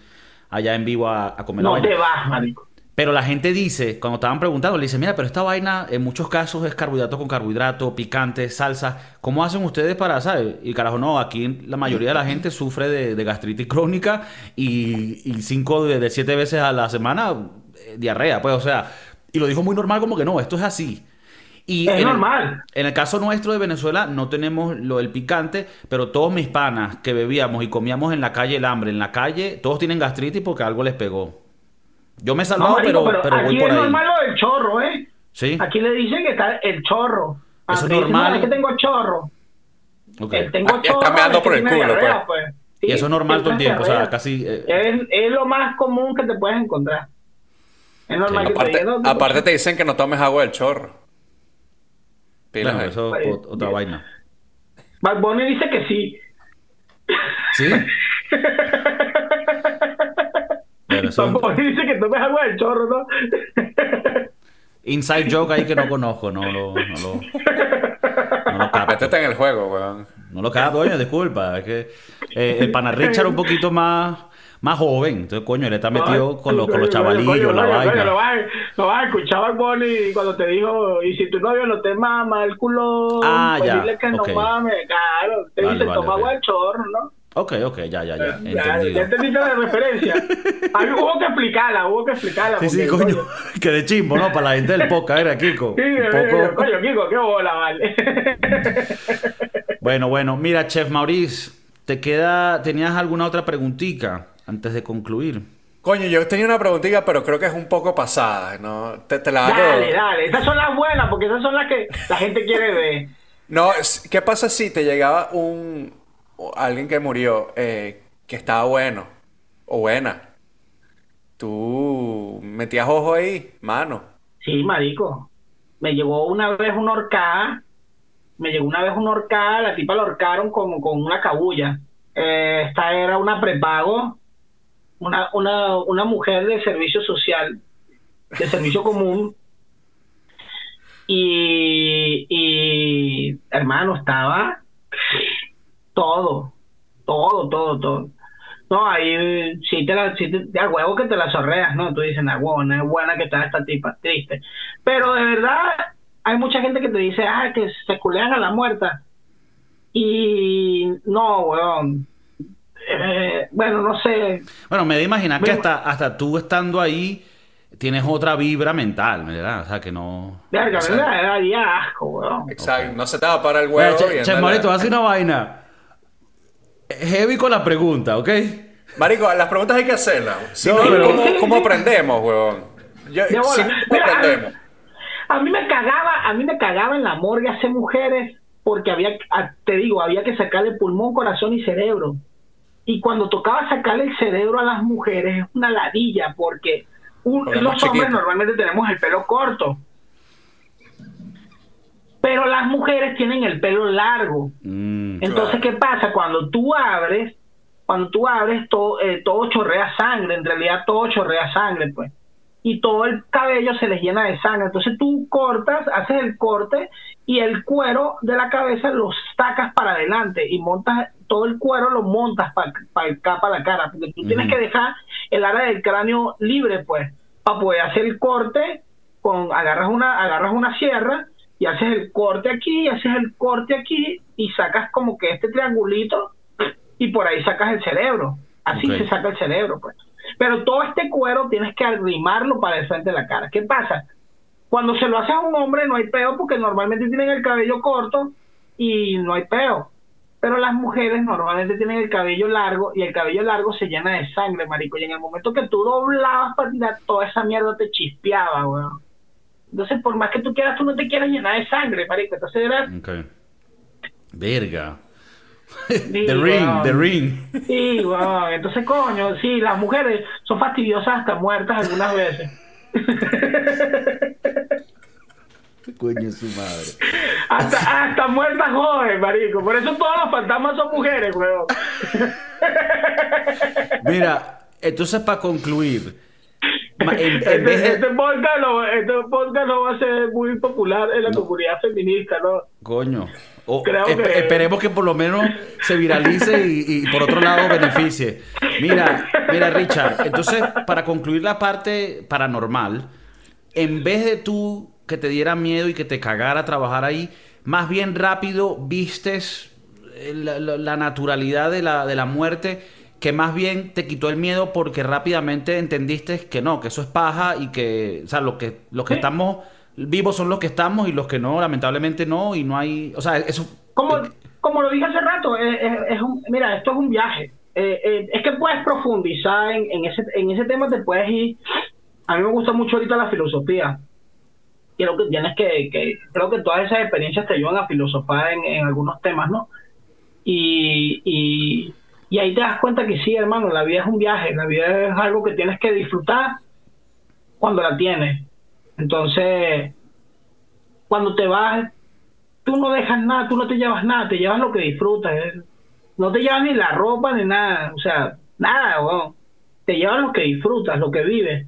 allá en vivo a, a comer No te vas, marico. Pero la gente dice, cuando estaban preguntando, le dice, mira, pero esta vaina en muchos casos es carbohidrato con carbohidrato, picante, salsa. ¿Cómo hacen ustedes para, sabes? Y carajo, no, aquí la mayoría de la gente sufre de, de gastritis crónica y, y cinco de, de siete veces a la semana eh, diarrea, pues, o sea, y lo dijo muy normal como que no, esto es así. Y Es en el- normal. en el caso nuestro de Venezuela no tenemos lo del picante, pero todos mis panas que bebíamos y comíamos en la calle el hambre, en la calle, todos tienen gastritis porque algo les pegó. Yo me he No, salvado, marico, pero, pero aquí voy por es ahí. normal lo del chorro, ¿eh? Sí. Aquí le dicen que está el chorro. Eso es Aunque dicen, normal. "No, es que tengo chorro. Ok. El tengo Ah, está meando es por el culo, diarrea, pues. Sí, Y eso es normal todo el tiempo, o sea, casi... eh, Es, es lo más común que te puedes encontrar. Es normal Sí, que te Aparte, "No, aparte te dicen que no tomes agua del chorro. Pilas bueno, ahí. eso Pues, es otra vaina. Bad Bunny dice que sí. ¿Sí? Pero dice que tomes agua del chorro, ¿no? inside joke ahí que no conozco, no lo... No lo, no lo capto. Métete en el juego, weón. No lo capto, coño, disculpa. Es que eh, el pana Richard era un poquito más, más joven. Entonces, coño, él está metido con los, con los Coño, chavalillos, coño, la coño, coño, vaina. Lo vas, a- lo vas a escuchar Bad Bunny cuando te dijo, y si tu novio no te mama el culo, Ah, pues ya, dile que ok. no mames, claro. Te Vale, dice, vale, toma agua del chorro, ¿no? Ok, ok, ya, ya, ya. Ya, ya Entendido. entendiste la referencia. Ahí hubo que explicarla, hubo que explicarla. Sí, sí, coño. Que de chimbo, ¿no? Para la gente del podcast, era Kiko. Sí, poco... coño, Kiko, qué bola, vale. Bueno, bueno. Mira, Chef Maurice, ¿te queda... ¿Tenías alguna otra preguntita antes de concluir? Coño, yo tenía una preguntita, pero creo que es un poco pasada, ¿no? Te, te la hago. dale, dale. Esas son las buenas, porque esas son las que la gente quiere ver. No, es- ¿qué pasa si te llegaba un alguien que murió eh, que estaba bueno o buena? Tú metías ojo ahí, mano. Sí, marico. Me llegó una vez una horcada. Me llegó una vez una horcada. La tipa la horcaron con, con una cabulla. Eh, esta era una prepago. Una, una, una mujer de servicio social. De servicio común. Y, y hermano, estaba todo. Todo, todo, todo. No, ahí sí te la, sí te, a huevo que te la sorreas, ¿no? Tú dices, ah, huevo, no es buena que está esta tipa, triste. Pero de verdad, hay mucha gente que te dice, ah, que se culean a la muerta. Y no, weón. Eh, bueno, no sé. Bueno, me da imaginar que hasta, hasta tú estando ahí tienes otra vibra mental, ¿verdad? O sea, que no... Verga, Exacto. ¿verdad? Daría asco, weón. Exacto. No se te va a parar el huevo. che, che, haz una vaina. Heavy con la pregunta, ¿ok? Marico, las preguntas hay que hacerlas. Si No, no, pero- ¿cómo, cómo aprendemos, huevón? Yo- si no, ¿cómo Mira, aprendemos? A mí me cagaba, a mí me cagaba en la morgue hacer mujeres porque había, te digo, había que sacarle pulmón, corazón y cerebro. Y cuando tocaba sacarle el cerebro a las mujeres es una ladilla porque un- los hombres chiquito. normalmente tenemos el pelo corto. Pero las mujeres tienen el pelo largo. Mm, Entonces, Claro. ¿qué pasa? Cuando tú abres, cuando tú abres, todo, eh, todo chorrea sangre, en realidad todo chorrea sangre, pues. Y todo el cabello se les llena de sangre. Entonces tú cortas, haces el corte y el cuero de la cabeza lo sacas para adelante y montas, todo el cuero lo montas para para la cara, porque tú tienes que dejar el área del cráneo libre, pues, para poder hacer el corte, con agarras una, agarras una sierra y haces el corte aquí, y haces el corte aquí y sacas como que este triangulito y por ahí sacas el cerebro. Así se saca el cerebro, pues. Pero todo este cuero tienes que arrimarlo para el frente de la cara. ¿Qué pasa? Cuando se lo hace a un hombre no hay peo porque normalmente tienen el cabello corto y no hay peo. Pero las mujeres normalmente tienen el cabello largo y el cabello largo se llena de sangre, marico. Y en el momento que tú doblabas para tirar toda esa mierda te chispeaba, weón. Entonces, por más que tú quieras, tú no te quieres llenar de sangre, marico. Entonces era... Ok. Verga. Sí, The ring, the ring. Sí, weón. Entonces, coño, sí, las mujeres son fastidiosas hasta muertas algunas veces. Coño, su madre. Hasta, hasta muertas joven, marico. Por eso todos los fantasmas son mujeres, weón. Mira, entonces para concluir, en, en Este, vez de... este podcast no, este no va a ser muy popular en la comunidad feminista, ¿no? Coño. O- Creo esp- que- Esperemos que por lo menos se viralice y, y por otro lado beneficie. Mira, mira, Richard, entonces para concluir la parte paranormal, en vez de tú que te diera miedo y que te cagara trabajar ahí, más bien rápido vistes eh, la, la- la naturalidad de la, de la muerte, que más bien te quitó el miedo porque rápidamente entendiste que no, que eso es paja y que, o sea, lo que, los que Sí. estamos vivos son los que estamos y los que no, lamentablemente no, y no hay, o sea, eso... Como, como lo dije hace rato, es, es- es un, mira, esto es un viaje. Eh, eh, es que puedes profundizar en, en ese, en ese tema, te puedes ir. A mí me gusta mucho ahorita la filosofía. Creo que tienes que, que creo que todas esas experiencias te ayudan a filosofar en, en algunos temas, ¿no? Y, y, y ahí te das cuenta que sí, hermano, la vida es un viaje, la vida es algo que tienes que disfrutar cuando la tienes. Entonces, cuando te vas, tú no dejas nada, tú no te llevas nada, te llevas lo que disfrutas. ¿eh? No te llevas ni la ropa ni nada, o sea, nada, weón. Te llevas lo que disfrutas, lo que vives.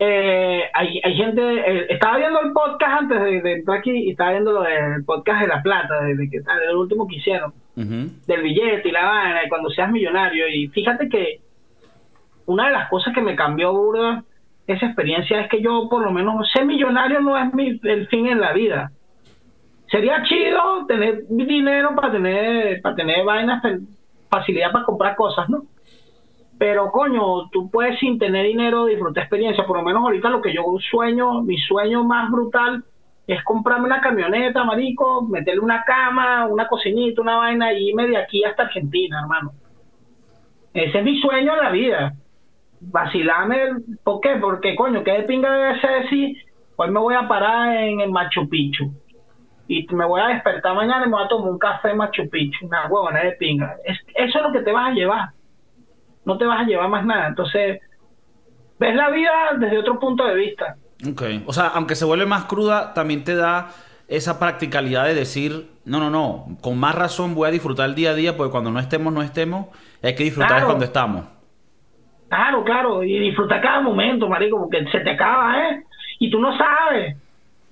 Eh, hay, hay gente, eh, estaba viendo el podcast antes de, de entrar aquí y estaba viendo del podcast de La Plata, de, de que tal, el último que hicieron, Del billete y la vaina, y cuando seas millonario. Y fíjate que una de las cosas que me cambió burda esa experiencia es que yo, por lo menos, ser millonario no es mi, el fin en la vida. Sería chido tener dinero para tener para tener vainas facilidad para comprar cosas no pero coño tú puedes sin tener dinero disfrutar experiencia por lo menos ahorita lo que yo sueño mi sueño más brutal es comprarme una camioneta marico meterle una cama una cocinita una vaina y irme de aquí hasta Argentina hermano ese es mi sueño en la vida vacilarme ¿por qué? porque coño qué de pinga debe ser si hoy me voy a parar en el Machu Picchu y me voy a despertar mañana y me voy a tomar un café Machu Picchu, una huevona de pinga. Es, eso es lo que te vas a llevar. No te vas a llevar más nada. Entonces, ves la vida desde otro punto de vista. Ok. O sea, aunque se vuelve más cruda, también te da esa practicalidad de decir, no, no, no, con más razón voy a disfrutar el día a día, porque cuando no estemos, no estemos, hay que disfrutar Claro. cuando estamos. Claro, claro. Y disfrutar cada momento, marico, porque se te acaba, ¿eh? Y tú no sabes.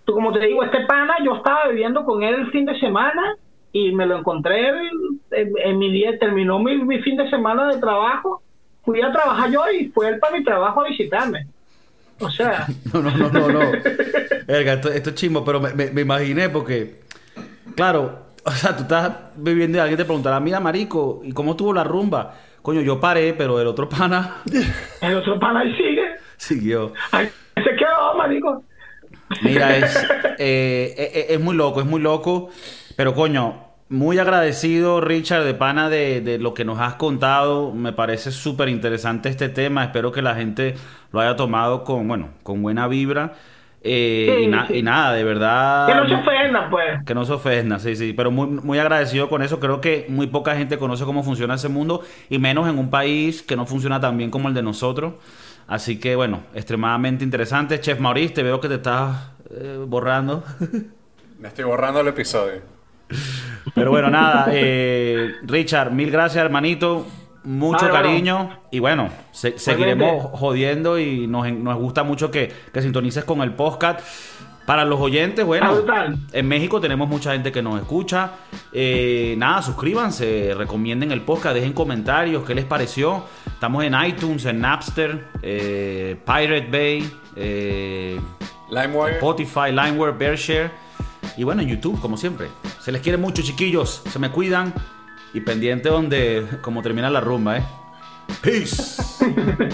Tú, como te digo, este pana, yo estaba viviendo con él el fin de semana y me lo encontré en, en- en mi día, terminó mi, mi fin de semana de trabajo. Fui a trabajar yo y fue él para mi trabajo a visitarme. O sea, No, no, no, no, no. Verga, esto, esto es chimbo, pero me, me- me imaginé porque, claro, o sea, tú estás viviendo y alguien te preguntará, mira, marico, ¿y cómo estuvo la rumba? Coño, yo paré, pero el otro pana el otro pana ahí sigue. siguió. Ahí se quedó, marico. Mira, es, eh, eh, es muy loco, es muy loco. Pero coño, muy agradecido, Richard, de pana, de, de lo que nos has contado. Me parece súper interesante este tema. Espero que la gente lo haya tomado con, bueno, con buena vibra. Eh, Sí, y, na- sí. y nada, de verdad. Que no se ofendan, pues. Que no se ofenda, sí, sí. Pero muy, muy agradecido con eso. Creo que muy poca gente conoce cómo funciona ese mundo. Y menos en un país que no funciona tan bien como el de nosotros. Así que, bueno, extremadamente interesante. Chef Maurice, te veo que te estás eh, borrando. Me estoy borrando el episodio. Pero bueno, nada. eh, Richard, mil gracias, hermanito. Mucho Vale, bueno. cariño. Y bueno, se- seguiremos jodiendo y nos, nos gusta mucho que, que sintonices con el podcast. Para los oyentes, bueno, Ah, en México tenemos mucha gente que nos escucha. Eh, nada, suscríbanse, recomienden el podcast, dejen comentarios, qué les pareció. Estamos en iTunes, en Napster, eh, Pirate Bay, eh, LimeWire. Spotify, Limeware, Bearshare y bueno, en YouTube, como siempre. Se les quiere mucho, chiquillos. Se me cuidan y pendiente donde, como termina la rumba, ¿eh? Peace.